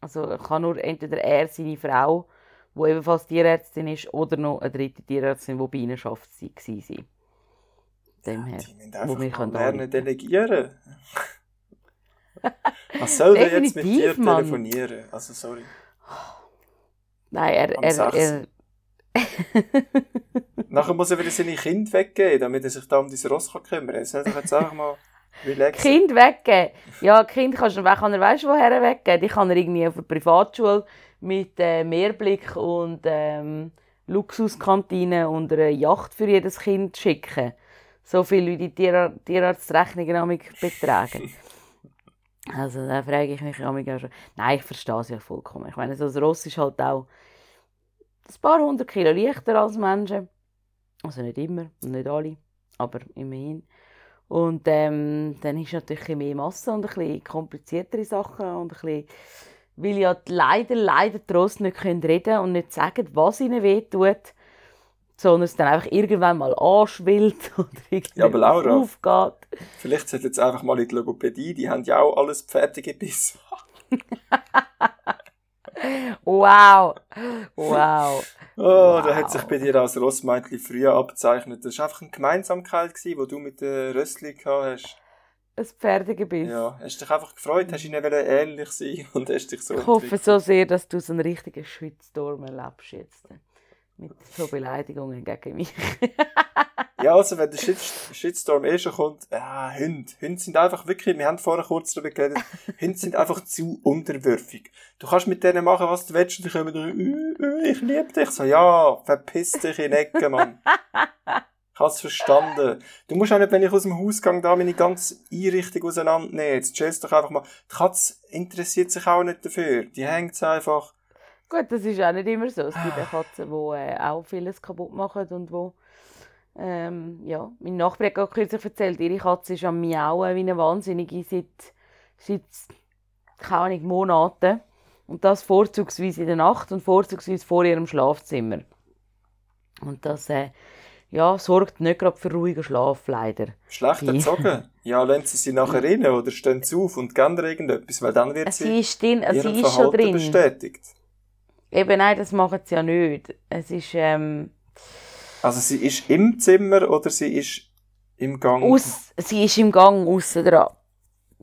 Speaker 1: Also kann nur entweder er, seine Frau, die ebenfalls Tierärztin ist, oder noch eine dritte Tierärztin, die bei ihnen arbeitet, sein. Dem her.
Speaker 2: Die müssen
Speaker 1: Wo
Speaker 2: einfach
Speaker 1: wir
Speaker 2: mal
Speaker 1: können
Speaker 2: lernen delegieren. Was soll der jetzt mit dir
Speaker 1: Mann.
Speaker 2: telefonieren? Also, sorry.
Speaker 1: Nein, er...
Speaker 2: Am
Speaker 1: er, er
Speaker 2: Nachher muss er wieder seine Kinder weggeben, damit er sich da um dein Ross kann kümmern kann. Soll doch jetzt einfach mal relaxen.
Speaker 1: Kind weggeben. Ja, Kind kannst du kann er weißt woher weggeben? Die kann er irgendwie auf eine Privatschule mit äh, Mehrblick und ähm, Luxuskantine und einer Yacht für jedes Kind schicken. So viel wie die Tier Tierarztrechnungen betragen. Also da frage ich mich auch schon. Nein, ich verstehe es ja vollkommen. Ich meine, so ein Ross ist halt auch ein paar hundert Kilo leichter als Menschen. Also nicht immer und nicht alle, aber immerhin. Und ähm, dann ist natürlich mehr Masse und ein bisschen kompliziertere Sachen und ein bisschen, weil ja leider, leider Trost nicht können reden und nicht sagen, was ihnen wehtut, sondern es dann einfach irgendwann mal anschwillt oder irgendwie
Speaker 2: ja, aber Laura,
Speaker 1: aufgeht.
Speaker 2: Vielleicht sollte jetzt einfach mal in die Logopädie, die haben ja auch alles fertige Biss.
Speaker 1: wow, wow.
Speaker 2: Oh, wow. da hat sich bei dir als Rossmeitli früher abgezeichnet. Das war einfach eine Gemeinsamkeit, die du mit der Rössli hast.
Speaker 1: Ein Pferdegebiss.
Speaker 2: Ja, hast dich einfach gefreut, hast ihnen ähnlich sein und hast dich so
Speaker 1: Ich hoffe so sehr, dass du so einen richtigen Shitstorm erlebst jetzt mit so Beleidigungen gegen mich.
Speaker 2: ja, also wenn der Shit Shitstorm eh schon kommt, ja, Hunde. Hunde sind einfach wirklich, wir haben vorher kurz darüber geredet, Hunde sind einfach zu unterwürfig. Du kannst mit denen machen, was du willst und die kommen dann, äh, äh, ich liebe dich. So, ja, verpiss dich in Ecke, Mann. Ich hab's verstanden. Du musst auch nicht, wenn ich aus dem Haus gehe, da meine ganze Einrichtung auseinandernehmen. Jetzt chillst doch einfach mal. Die Katze interessiert sich auch nicht dafür. Die hängt einfach.
Speaker 1: Gut, das ist auch nicht immer so. Es gibt auch Katzen, die äh, auch vieles kaputt machen und wo ähm, ja, mein Nachbar hat kürzlich erzählt, ihre Katze ist am Miauen wie eine Wahnsinnige seit, seit keine Ahnung, Monaten. Und das vorzugsweise in der Nacht und vorzugsweise vor ihrem Schlafzimmer. Und das äh, ja, sorgt nicht gerade für ruhigen Schlaf, leider.
Speaker 2: Schlecht erzogen? ja, lassen sie sie nachher rein oder stehen sie auf und gehen irgendetwas, weil dann wird sie,
Speaker 1: sie ist, drin, sie ist schon drin.
Speaker 2: bestätigt.
Speaker 1: Eben, nein, das machen sie ja nicht. Es ist, ähm,
Speaker 2: Also sie ist im Zimmer oder sie ist im Gang?
Speaker 1: Aus, sie ist im Gang aussen dran.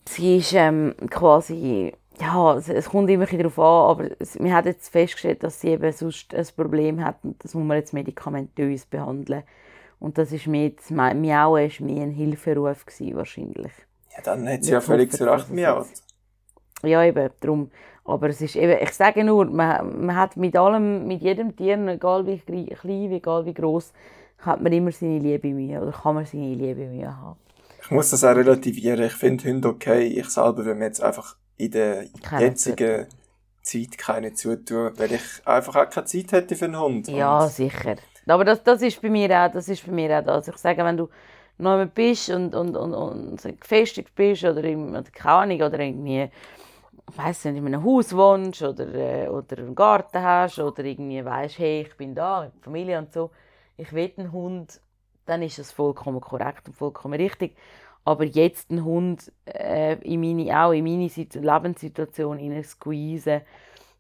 Speaker 1: Sie ist ähm, quasi, ja, es, es kommt immer darauf an, aber es, wir haben jetzt festgestellt, dass sie eben sonst ein Problem hat und das muss man jetzt medikamentös behandeln. Und das ist mir jetzt, Miauen war mehr ein Hilferuf gewesen, wahrscheinlich.
Speaker 2: Ja, dann hat sie ja völlig zu Recht miaut.
Speaker 1: Ja, eben, darum. Aber es ist eben, ich sage nur, man, man hat mit allem, mit jedem Tier, egal wie klein, egal wie groß, hat man immer seine liebe Mühe oder kann man seine liebe Mühe haben.
Speaker 2: Ich muss das auch relativieren. Ich finde Hunde okay. Ich selber will mir jetzt einfach in der keine jetzigen Zeit keine zutun, weil ich einfach auch keine Zeit hätte für einen Hund.
Speaker 1: Ja, und sicher. Aber das, das ist bei mir auch, das ist bei mir auch das. Ich sage, wenn du neu bist und, und, und, und gefestigt bist oder, im, oder keine Ahnung, oder irgendwie weiss nicht, in einem Haus wohnst oder, äh, oder einen Garten hast oder irgendwie weißt, hey, ich bin da mit Familie und so, ich will einen Hund, dann ist das vollkommen korrekt und vollkommen richtig. Aber jetzt einen Hund äh, in meine, auch in meine Lebenssituation in squeezen,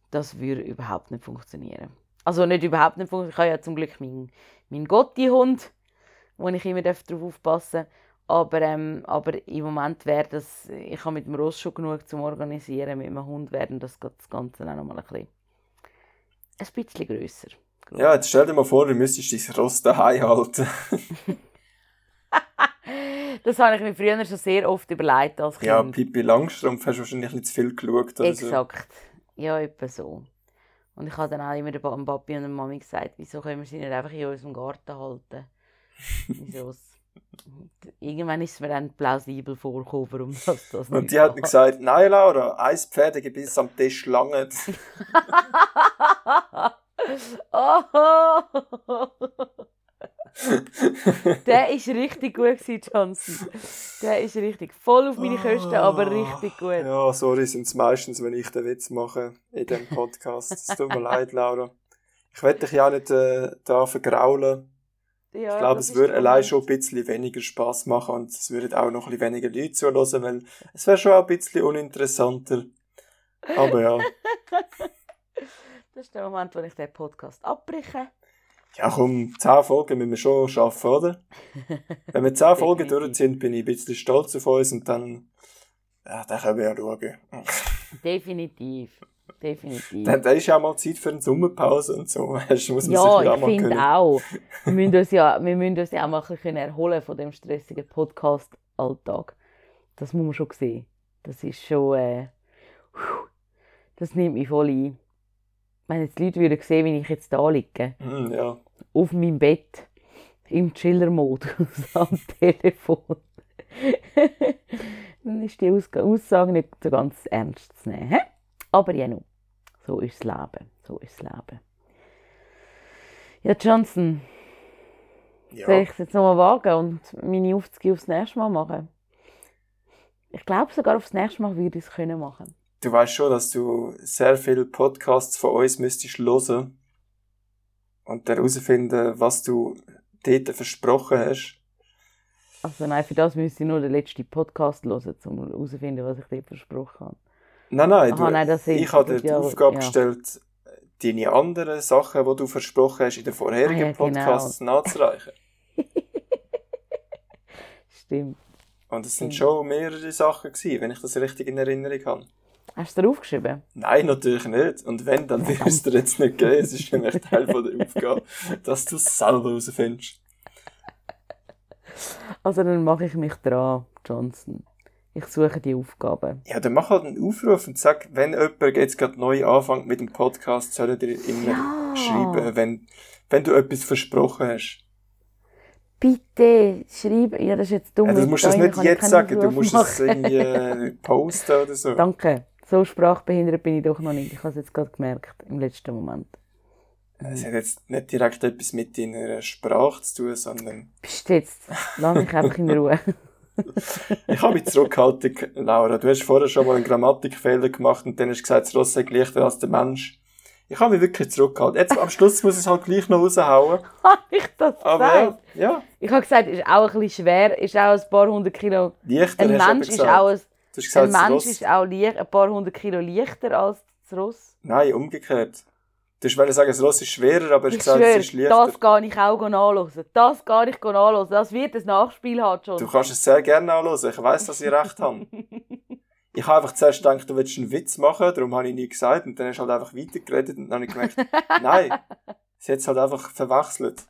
Speaker 1: das würde überhaupt nicht funktionieren. Also nicht überhaupt nicht funktionieren. Ich habe ja zum Glück meinen, meinen Gotti-Hund, wo ich immer darauf aufpassen darf. Aber, ähm, aber im Moment wäre das, ich habe mit dem Ross schon genug zum Organisieren, mit dem Hund werden das, Ganze auch noch mal ein bisschen, ein bisschen grösser.
Speaker 2: Ja, jetzt stell dir mal vor, du müsstest dein Ross daheim halten.
Speaker 1: das habe ich mir früher schon sehr oft überlegt als Kind.
Speaker 2: Ja, Pippi Langstrumpf hast du wahrscheinlich nicht zu viel geschaut oder
Speaker 1: Exakt. So. Ja, etwa so. Und ich habe dann auch immer dem Papi und der Mami gesagt, wieso können wir sie nicht einfach in unserem Garten halten? Wieso? Irgendwann ist es mir dann plausibel vorgekommen, warum das, das
Speaker 2: Und die hat mir gesagt, nein Laura, ein Pferdegebiss am Tisch langt.
Speaker 1: oh. der ist richtig gut gewesen, Johnson. Der ist richtig voll auf meine Kosten, aber richtig gut.
Speaker 2: Ja, sorry, sind es meistens, wenn ich den Witz mache in dem Podcast. Es tut mir leid, Laura. Ich werde dich ja nicht äh, da vergraulen. Ja, ich glaube, es würde allein schon ein bisschen weniger Spaß machen und es würden auch noch ein bisschen weniger Leute zuhören, weil es wäre schon auch ein bisschen uninteressanter. Aber ja.
Speaker 1: das ist der Moment, wo ich den Podcast abbreche.
Speaker 2: Ja, komm, 10 Folgen müssen wir schon schaffen, oder? Wenn wir 10 Folgen durch sind, bin ich ein bisschen stolz auf uns und dann, ja, dann können wir ja schauen.
Speaker 1: Definitiv. Definitiv.
Speaker 2: Dann, dann ist ja auch mal Zeit für eine Sommerpause und so. Das muss man
Speaker 1: ja,
Speaker 2: sich
Speaker 1: ja ich finde auch. Wir müssen, uns ja, wir müssen uns ja auch mal ein bisschen erholen von dem stressigen Podcast-Alltag. Das muss man schon sehen. Das ist schon, äh, das nimmt mich voll ein. wenn jetzt die Leute würden sehen, wie ich jetzt da liege,
Speaker 2: Hm, ja.
Speaker 1: auf meinem Bett, im Chiller-Modus am Telefon, dann ist die Aussage nicht so ganz ernst zu nehmen. Aber ja, nun, so ist das Leben. So ist Leben. Ja, Johnson, soll
Speaker 2: ja.
Speaker 1: ich es jetzt nochmal wagen und meine Aufzüge aufs nächste Mal machen? Ich glaube sogar aufs nächste Mal würde ich es können machen.
Speaker 2: Du weißt schon, dass du sehr viele Podcasts von uns müsstest hören und dann herausfinden, was du dort versprochen hast.
Speaker 1: Also nein, für das müsste ich nur den letzten Podcast hören, um herauszufinden, was ich dir versprochen habe.
Speaker 2: Nein, nein,
Speaker 1: Aha,
Speaker 2: du,
Speaker 1: nein, das sind-
Speaker 2: ich habe dir die Aufgabe
Speaker 1: ja.
Speaker 2: gestellt, deine anderen Sachen, die du versprochen hast, in den vorherigen
Speaker 1: Ah, ja, genau.
Speaker 2: Podcasts nachzureichen.
Speaker 1: Stimmt.
Speaker 2: Und es sind schon mehrere Sachen gewesen, wenn ich das richtig in Erinnerung habe.
Speaker 1: Hast du aufgeschrieben?
Speaker 2: Nein, natürlich nicht. Und wenn, dann wird es dir jetzt nicht geben. Es ist mich Teil von der Aufgabe, dass du es selber herausfindest.
Speaker 1: Also dann mache ich mich dran, Johnson. Ich suche die Aufgaben.
Speaker 2: Ja, dann mach halt einen Aufruf und sag, wenn jemand jetzt gerade neu anfängt mit dem Podcast, sollen dir immer
Speaker 1: Ja.
Speaker 2: schreiben, wenn, wenn du etwas versprochen hast.
Speaker 1: Bitte schreiben. Ja, das ist jetzt dumm.
Speaker 2: Ja, du
Speaker 1: weil
Speaker 2: musst
Speaker 1: da
Speaker 2: das nicht jetzt sagen, du musst es irgendwie äh, posten oder so.
Speaker 1: Danke. So sprachbehindert bin ich doch noch nicht. Ich habe es jetzt gerade gemerkt, im letzten Moment.
Speaker 2: Es hat jetzt nicht direkt etwas mit deiner Sprache zu tun, sondern
Speaker 1: Psst jetzt. Lass mich einfach in Ruhe.
Speaker 2: ich habe mich zurückgehalten, Laura. Du hast vorher schon mal einen Grammatikfehler gemacht und dann hast du gesagt, das Ross sei leichter als der Mensch. Ich habe mich wirklich zurückgehalten. Jetzt am Schluss muss ich es halt gleich noch raushauen.
Speaker 1: Habe ich das gesagt?
Speaker 2: ja, ja,
Speaker 1: Ich habe gesagt, ist auch ein bisschen schwer, ist auch ein paar hundert Kilo.
Speaker 2: leichter
Speaker 1: Ein Mensch ist auch ein,
Speaker 2: gesagt,
Speaker 1: ein Mensch ist auch ein paar hundert Kilo leichter als das Ross.
Speaker 2: Nein, umgekehrt. Du wolltest sagen, das Ross ist schwerer, aber hast
Speaker 1: Ich
Speaker 2: gesagt, es ist leichter.
Speaker 1: das gehe ich auch nachlesen. Das gehe ich nachlesen. Das wird ein Nachspiel haben schon.
Speaker 2: Du kannst es sehr gerne anhören. Ich weiss, dass ich recht habe. Ich habe einfach zuerst gedacht, du willst einen Witz machen, darum habe ich nie gesagt. Und dann hast du halt einfach weitergeredet und dann habe ich gemerkt, nein, sie hat es halt einfach verwechselt.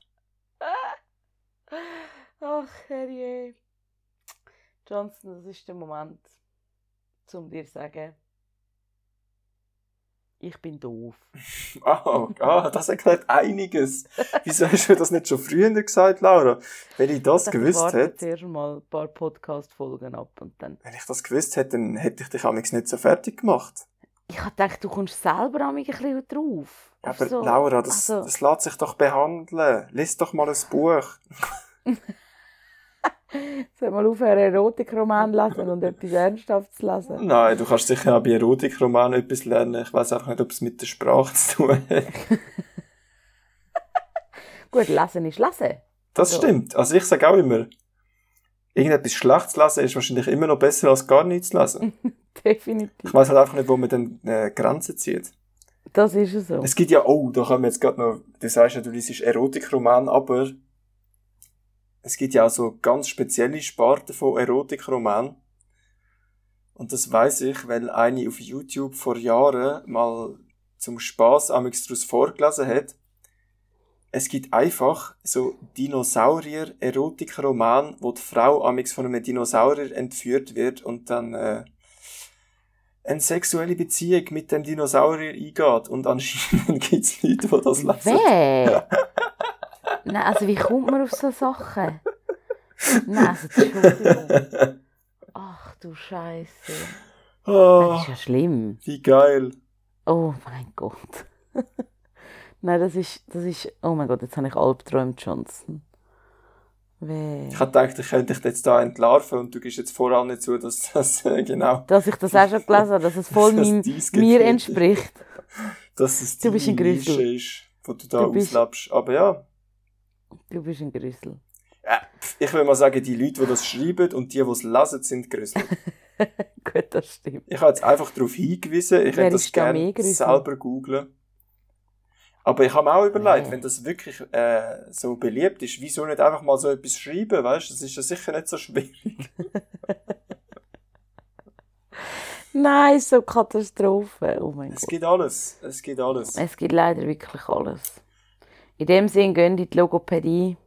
Speaker 1: Ach, herrje. Johnson, das ist der Moment, um dir zu sagen, ich bin doof.
Speaker 2: Ah, ah, das erklärt einiges. Wieso hast du das nicht schon früher gesagt, Laura? Wenn ich das
Speaker 1: Ich
Speaker 2: gewusst hätte,
Speaker 1: zuerst mal ein paar Podcast-Folgen ab und dann...
Speaker 2: wenn ich das gewusst hätte, dann hätte ich dich amigs nicht so fertig gemacht.
Speaker 1: Ich habe gedacht, du kommst selber an mich ein bisschen drauf. Auf
Speaker 2: Aber
Speaker 1: so-
Speaker 2: Laura, das,
Speaker 1: also-
Speaker 2: das lässt sich doch behandeln. Lies doch mal ein Buch.
Speaker 1: Soll mal aufhören, Erotikroman lesen und etwas Ernsthaftes lesen?
Speaker 2: Nein, du kannst sicher auch bei Erotikromanen etwas lernen. Ich weiß einfach nicht, ob es mit der Sprache zu tun hat.
Speaker 1: Gut, lesen ist lesen.
Speaker 2: Das
Speaker 1: Also-
Speaker 2: stimmt. Also ich sage auch immer, irgendetwas Schlechtes lesen ist wahrscheinlich immer noch besser als gar nichts zu lesen.
Speaker 1: Definitiv.
Speaker 2: Ich weiß halt einfach nicht, wo man dann äh, Grenzen zieht.
Speaker 1: Das ist es so.
Speaker 2: Es gibt ja, oh, da kommen wir jetzt gerade noch, du sagst ja, du liest Erotikroman, aber es gibt ja auch so ganz spezielle Sparten von Erotikroman. Und das weiß ich, weil eine auf YouTube vor Jahren mal zum Spaß amix daraus vorgelesen hat. Es gibt einfach so Dinosaurier-Erotikroman, wo die Frau amix von einem Dinosaurier entführt wird und dann äh, eine sexuelle Beziehung mit dem Dinosaurier eingeht. Und anscheinend gibt es Leute, die das lesen.
Speaker 1: Wer? Nein, also wie kommt man auf so Sachen? Nein, also Entschuldigung. Ach du Scheiße.
Speaker 2: Oh,
Speaker 1: Das ist ja schlimm.
Speaker 2: wie geil.
Speaker 1: Oh mein Gott. Nein, das ist, das ist, oh mein Gott, jetzt habe ich Albträume, Johnson. Weh.
Speaker 2: Ich hab gedacht, ich könnte dich jetzt da entlarven und du gibst jetzt vor allem nicht zu, dass das äh, genau,
Speaker 1: Dass ich das auch schon gelesen habe, dass es voll
Speaker 2: Dass
Speaker 1: mein, mir entspricht.
Speaker 2: dass es
Speaker 1: Du bist ein Grüssel.
Speaker 2: Ist, wo du da
Speaker 1: Du
Speaker 2: auslebst. Aber ja,
Speaker 1: Du bist ein Grüssel.
Speaker 2: äh, pf, ich will mal sagen, die Leute, die das schreiben und die, die es lesen, sind Grüssel.
Speaker 1: Gut, das stimmt.
Speaker 2: Ich habe jetzt einfach darauf hingewiesen, ich
Speaker 1: Wer
Speaker 2: hätte das
Speaker 1: da
Speaker 2: gerne
Speaker 1: Grüssel?
Speaker 2: selber googlen. Aber ich habe mir auch überlegt,
Speaker 1: Nee.
Speaker 2: wenn das wirklich äh, so beliebt ist, wieso nicht einfach mal so etwas schreiben, weißt du? Das ist ja sicher nicht so schwierig.
Speaker 1: Nein, so Katastrophe. Oh mein
Speaker 2: Es
Speaker 1: Gott.
Speaker 2: gibt alles. Es gibt alles.
Speaker 1: Es gibt leider wirklich alles. In dem Sinn gehen in die Logopädie.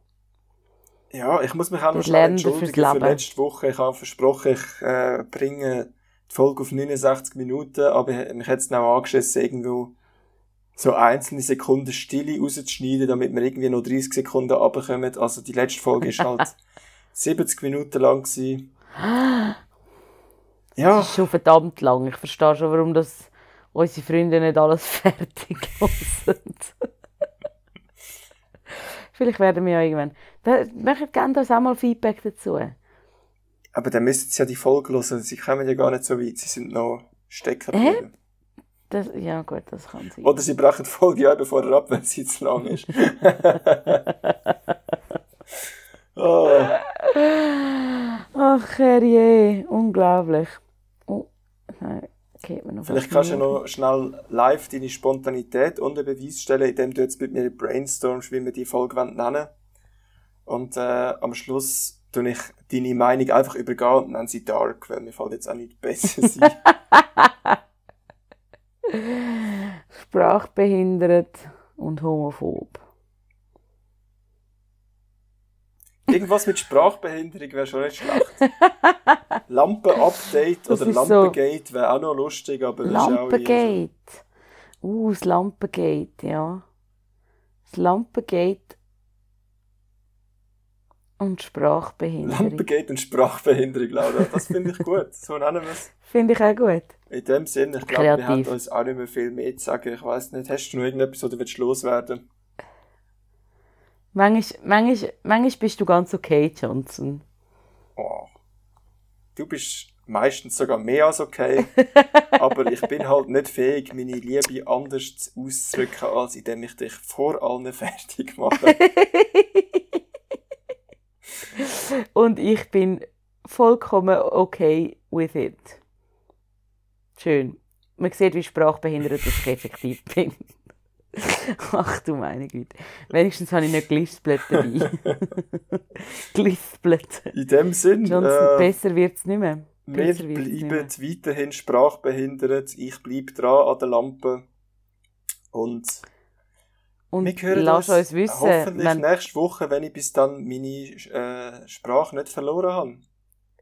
Speaker 2: Ja, ich muss mich auch noch schnell entschuldigen für letzte Woche. Ich habe versprochen, ich äh, bringe die Folge auf 69 Minuten, aber mich hat es auch angeschissen, irgendwo so einzelne Sekunden Stille rauszuschneiden, damit wir irgendwie noch 30 Sekunden runterkommen. Also die letzte Folge ist halt 70 Minuten lang gewesen. Ja.
Speaker 1: Das ist schon verdammt lang. Ich verstehe schon, warum das unsere Freunde nicht alles fertig hören. Vielleicht werden wir ja irgendwann. Da, möchtet gerne uns auch mal Feedback dazu.
Speaker 2: Aber dann müssen sie ja die Folge hören. Sie kommen ja gar nicht so weit. Sie sind noch stecken geblieben.
Speaker 1: Das, ja, gut, das kann sein.
Speaker 2: Oder sie brechen die Folge ja bevor er ab, wenn sie zu lang ist. oh.
Speaker 1: Ach, herrje, unglaublich. Oh, nein,
Speaker 2: Vielleicht kannst du noch schnell live deine Spontanität unter Beweis stellen, indem du jetzt mit mir brainstormst, wie wir die Folge nennen. Und äh, am Schluss tue ich deine Meinung einfach übergehen und nenne sie dark, weil mir fällt jetzt auch nicht besser sein.
Speaker 1: Sprachbehindert und homophob.
Speaker 2: Irgendwas mit Sprachbehinderung wäre schon nicht schlecht. Lampen-Update oder
Speaker 1: ist so-
Speaker 2: Lampengate wäre auch noch lustig, aber das ist auch
Speaker 1: Lampengate. Uh, das Lampengate, ja. Das Lampengate und Sprachbehinderung.
Speaker 2: Lampengate und Sprachbehinderung, Laura. Das finde ich gut. So nennen wir es.
Speaker 1: Finde ich auch gut.
Speaker 2: In dem Sinne, ich glaube, wir haben uns auch nicht mehr viel mehr zu sagen. Ich weiß nicht, hast du noch irgendetwas oder willst du loswerden?
Speaker 1: Manchmal, manchmal, manchmal bist du ganz okay, Johnson.
Speaker 2: Oh. Du bist meistens sogar mehr als okay, aber ich bin halt nicht fähig, meine Liebe anders auszudrücken, als indem ich dich vor allen fertig mache.
Speaker 1: Und ich bin vollkommen okay with it. Schön. Man sieht, wie sprachbehindert ich effektiv bin. Ach du meine Güte. Wenigstens habe ich nicht gelispelt dabei. gelispelt.
Speaker 2: In dem Sinn,
Speaker 1: Johnson,
Speaker 2: äh,
Speaker 1: besser wird es nicht mehr.
Speaker 2: wir
Speaker 1: Besser nicht
Speaker 2: bleiben weiterhin sprachbehindert. Ich bleibe dran an der Lampe. Und
Speaker 1: Und
Speaker 2: wir hören
Speaker 1: lass
Speaker 2: uns
Speaker 1: uns wissen,
Speaker 2: hoffentlich
Speaker 1: wenn,
Speaker 2: nächste Woche, wenn ich bis dann meine äh, Sprache nicht verloren habe.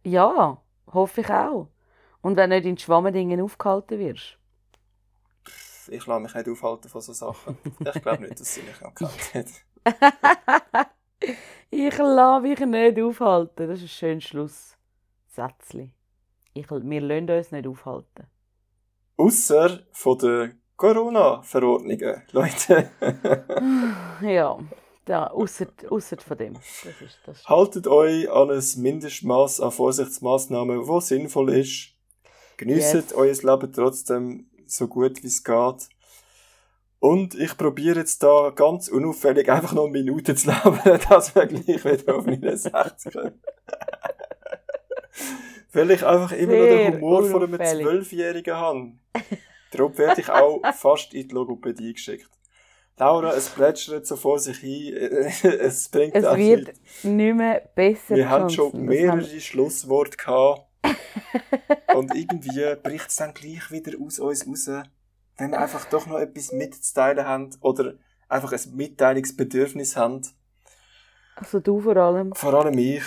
Speaker 1: ja, hoffe ich auch. Und wenn du nicht in Schwammendingen aufgehalten wirst.
Speaker 2: Ich lasse mich nicht aufhalten von solchen Sachen. Ich glaube nicht, dass sie mich kennt hat.
Speaker 1: Ich lasse mich nicht aufhalten. Das ist ein schönes. Ich, wir lassen uns nicht aufhalten.
Speaker 2: Ausser von den Corona-Verordnungen, Leute.
Speaker 1: Ja, da, ausser, ausser von dem. Das ist, das ist.
Speaker 2: Haltet euch an ein Mindestmaß an Vorsichtsmaßnahmen, wo sinnvoll ist. Genießt
Speaker 1: Yes.
Speaker 2: euer Leben trotzdem so gut wie es geht. Und ich probiere jetzt da ganz unauffällig einfach noch eine Minute zu leben, dass wir gleich wieder auf 69 können. Weil ich einfach immer noch den Humor von einem. Zwölfjährigen habe. Darum werde ich auch fast in die Logopädie geschickt. Laura, es plätschert so vor sich hin. Es bringt
Speaker 1: Es wird
Speaker 2: nichts.
Speaker 1: nicht mehr besser.
Speaker 2: Wir haben schon mehrere Schlussworte gehabt. Und irgendwie bricht es dann gleich wieder aus uns raus, wenn wir einfach doch noch etwas mitzuteilen haben oder einfach ein Mitteilungsbedürfnis haben.
Speaker 1: Also du vor allem.
Speaker 2: Vor allem ich.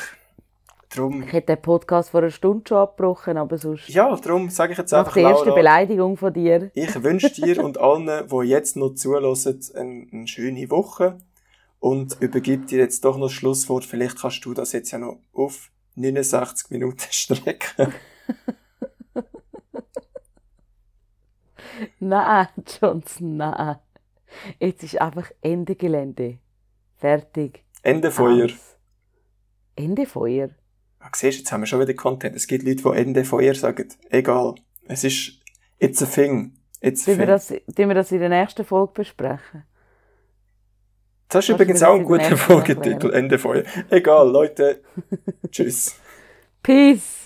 Speaker 2: Drum,
Speaker 1: Ich hätte den Podcast vor einer Stunde schon abgebrochen, aber sonst.
Speaker 2: ja, darum sage ich jetzt
Speaker 1: nach
Speaker 2: einfach,
Speaker 1: der ersten Beleidigung von dir.
Speaker 2: ich wünsche dir und allen, die jetzt noch zulassen, eine, eine schöne Woche und übergib dir jetzt doch noch das Schlusswort. Vielleicht kannst du das jetzt ja noch auf 69 Minuten strecken.
Speaker 1: Nein, Johnson, nein. Jetzt ist einfach Ende Gelände. Fertig.
Speaker 2: Ende Feuer.
Speaker 1: Aus. Ende Feuer.
Speaker 2: Ah, siehst jetzt haben wir schon wieder Content. Es gibt Leute, die Ende Feuer sagen. Egal. Es ist, it's a thing. It's a
Speaker 1: Sollen wir,
Speaker 2: thing.
Speaker 1: das, wir das in der nächsten Folge besprechen?
Speaker 2: Das ist
Speaker 1: Kannst du
Speaker 2: übrigens auch
Speaker 1: das
Speaker 2: ein
Speaker 1: in der
Speaker 2: guter
Speaker 1: nächsten
Speaker 2: Folgetitel. Ende Feuer. Egal, Leute. Tschüss.
Speaker 1: Peace!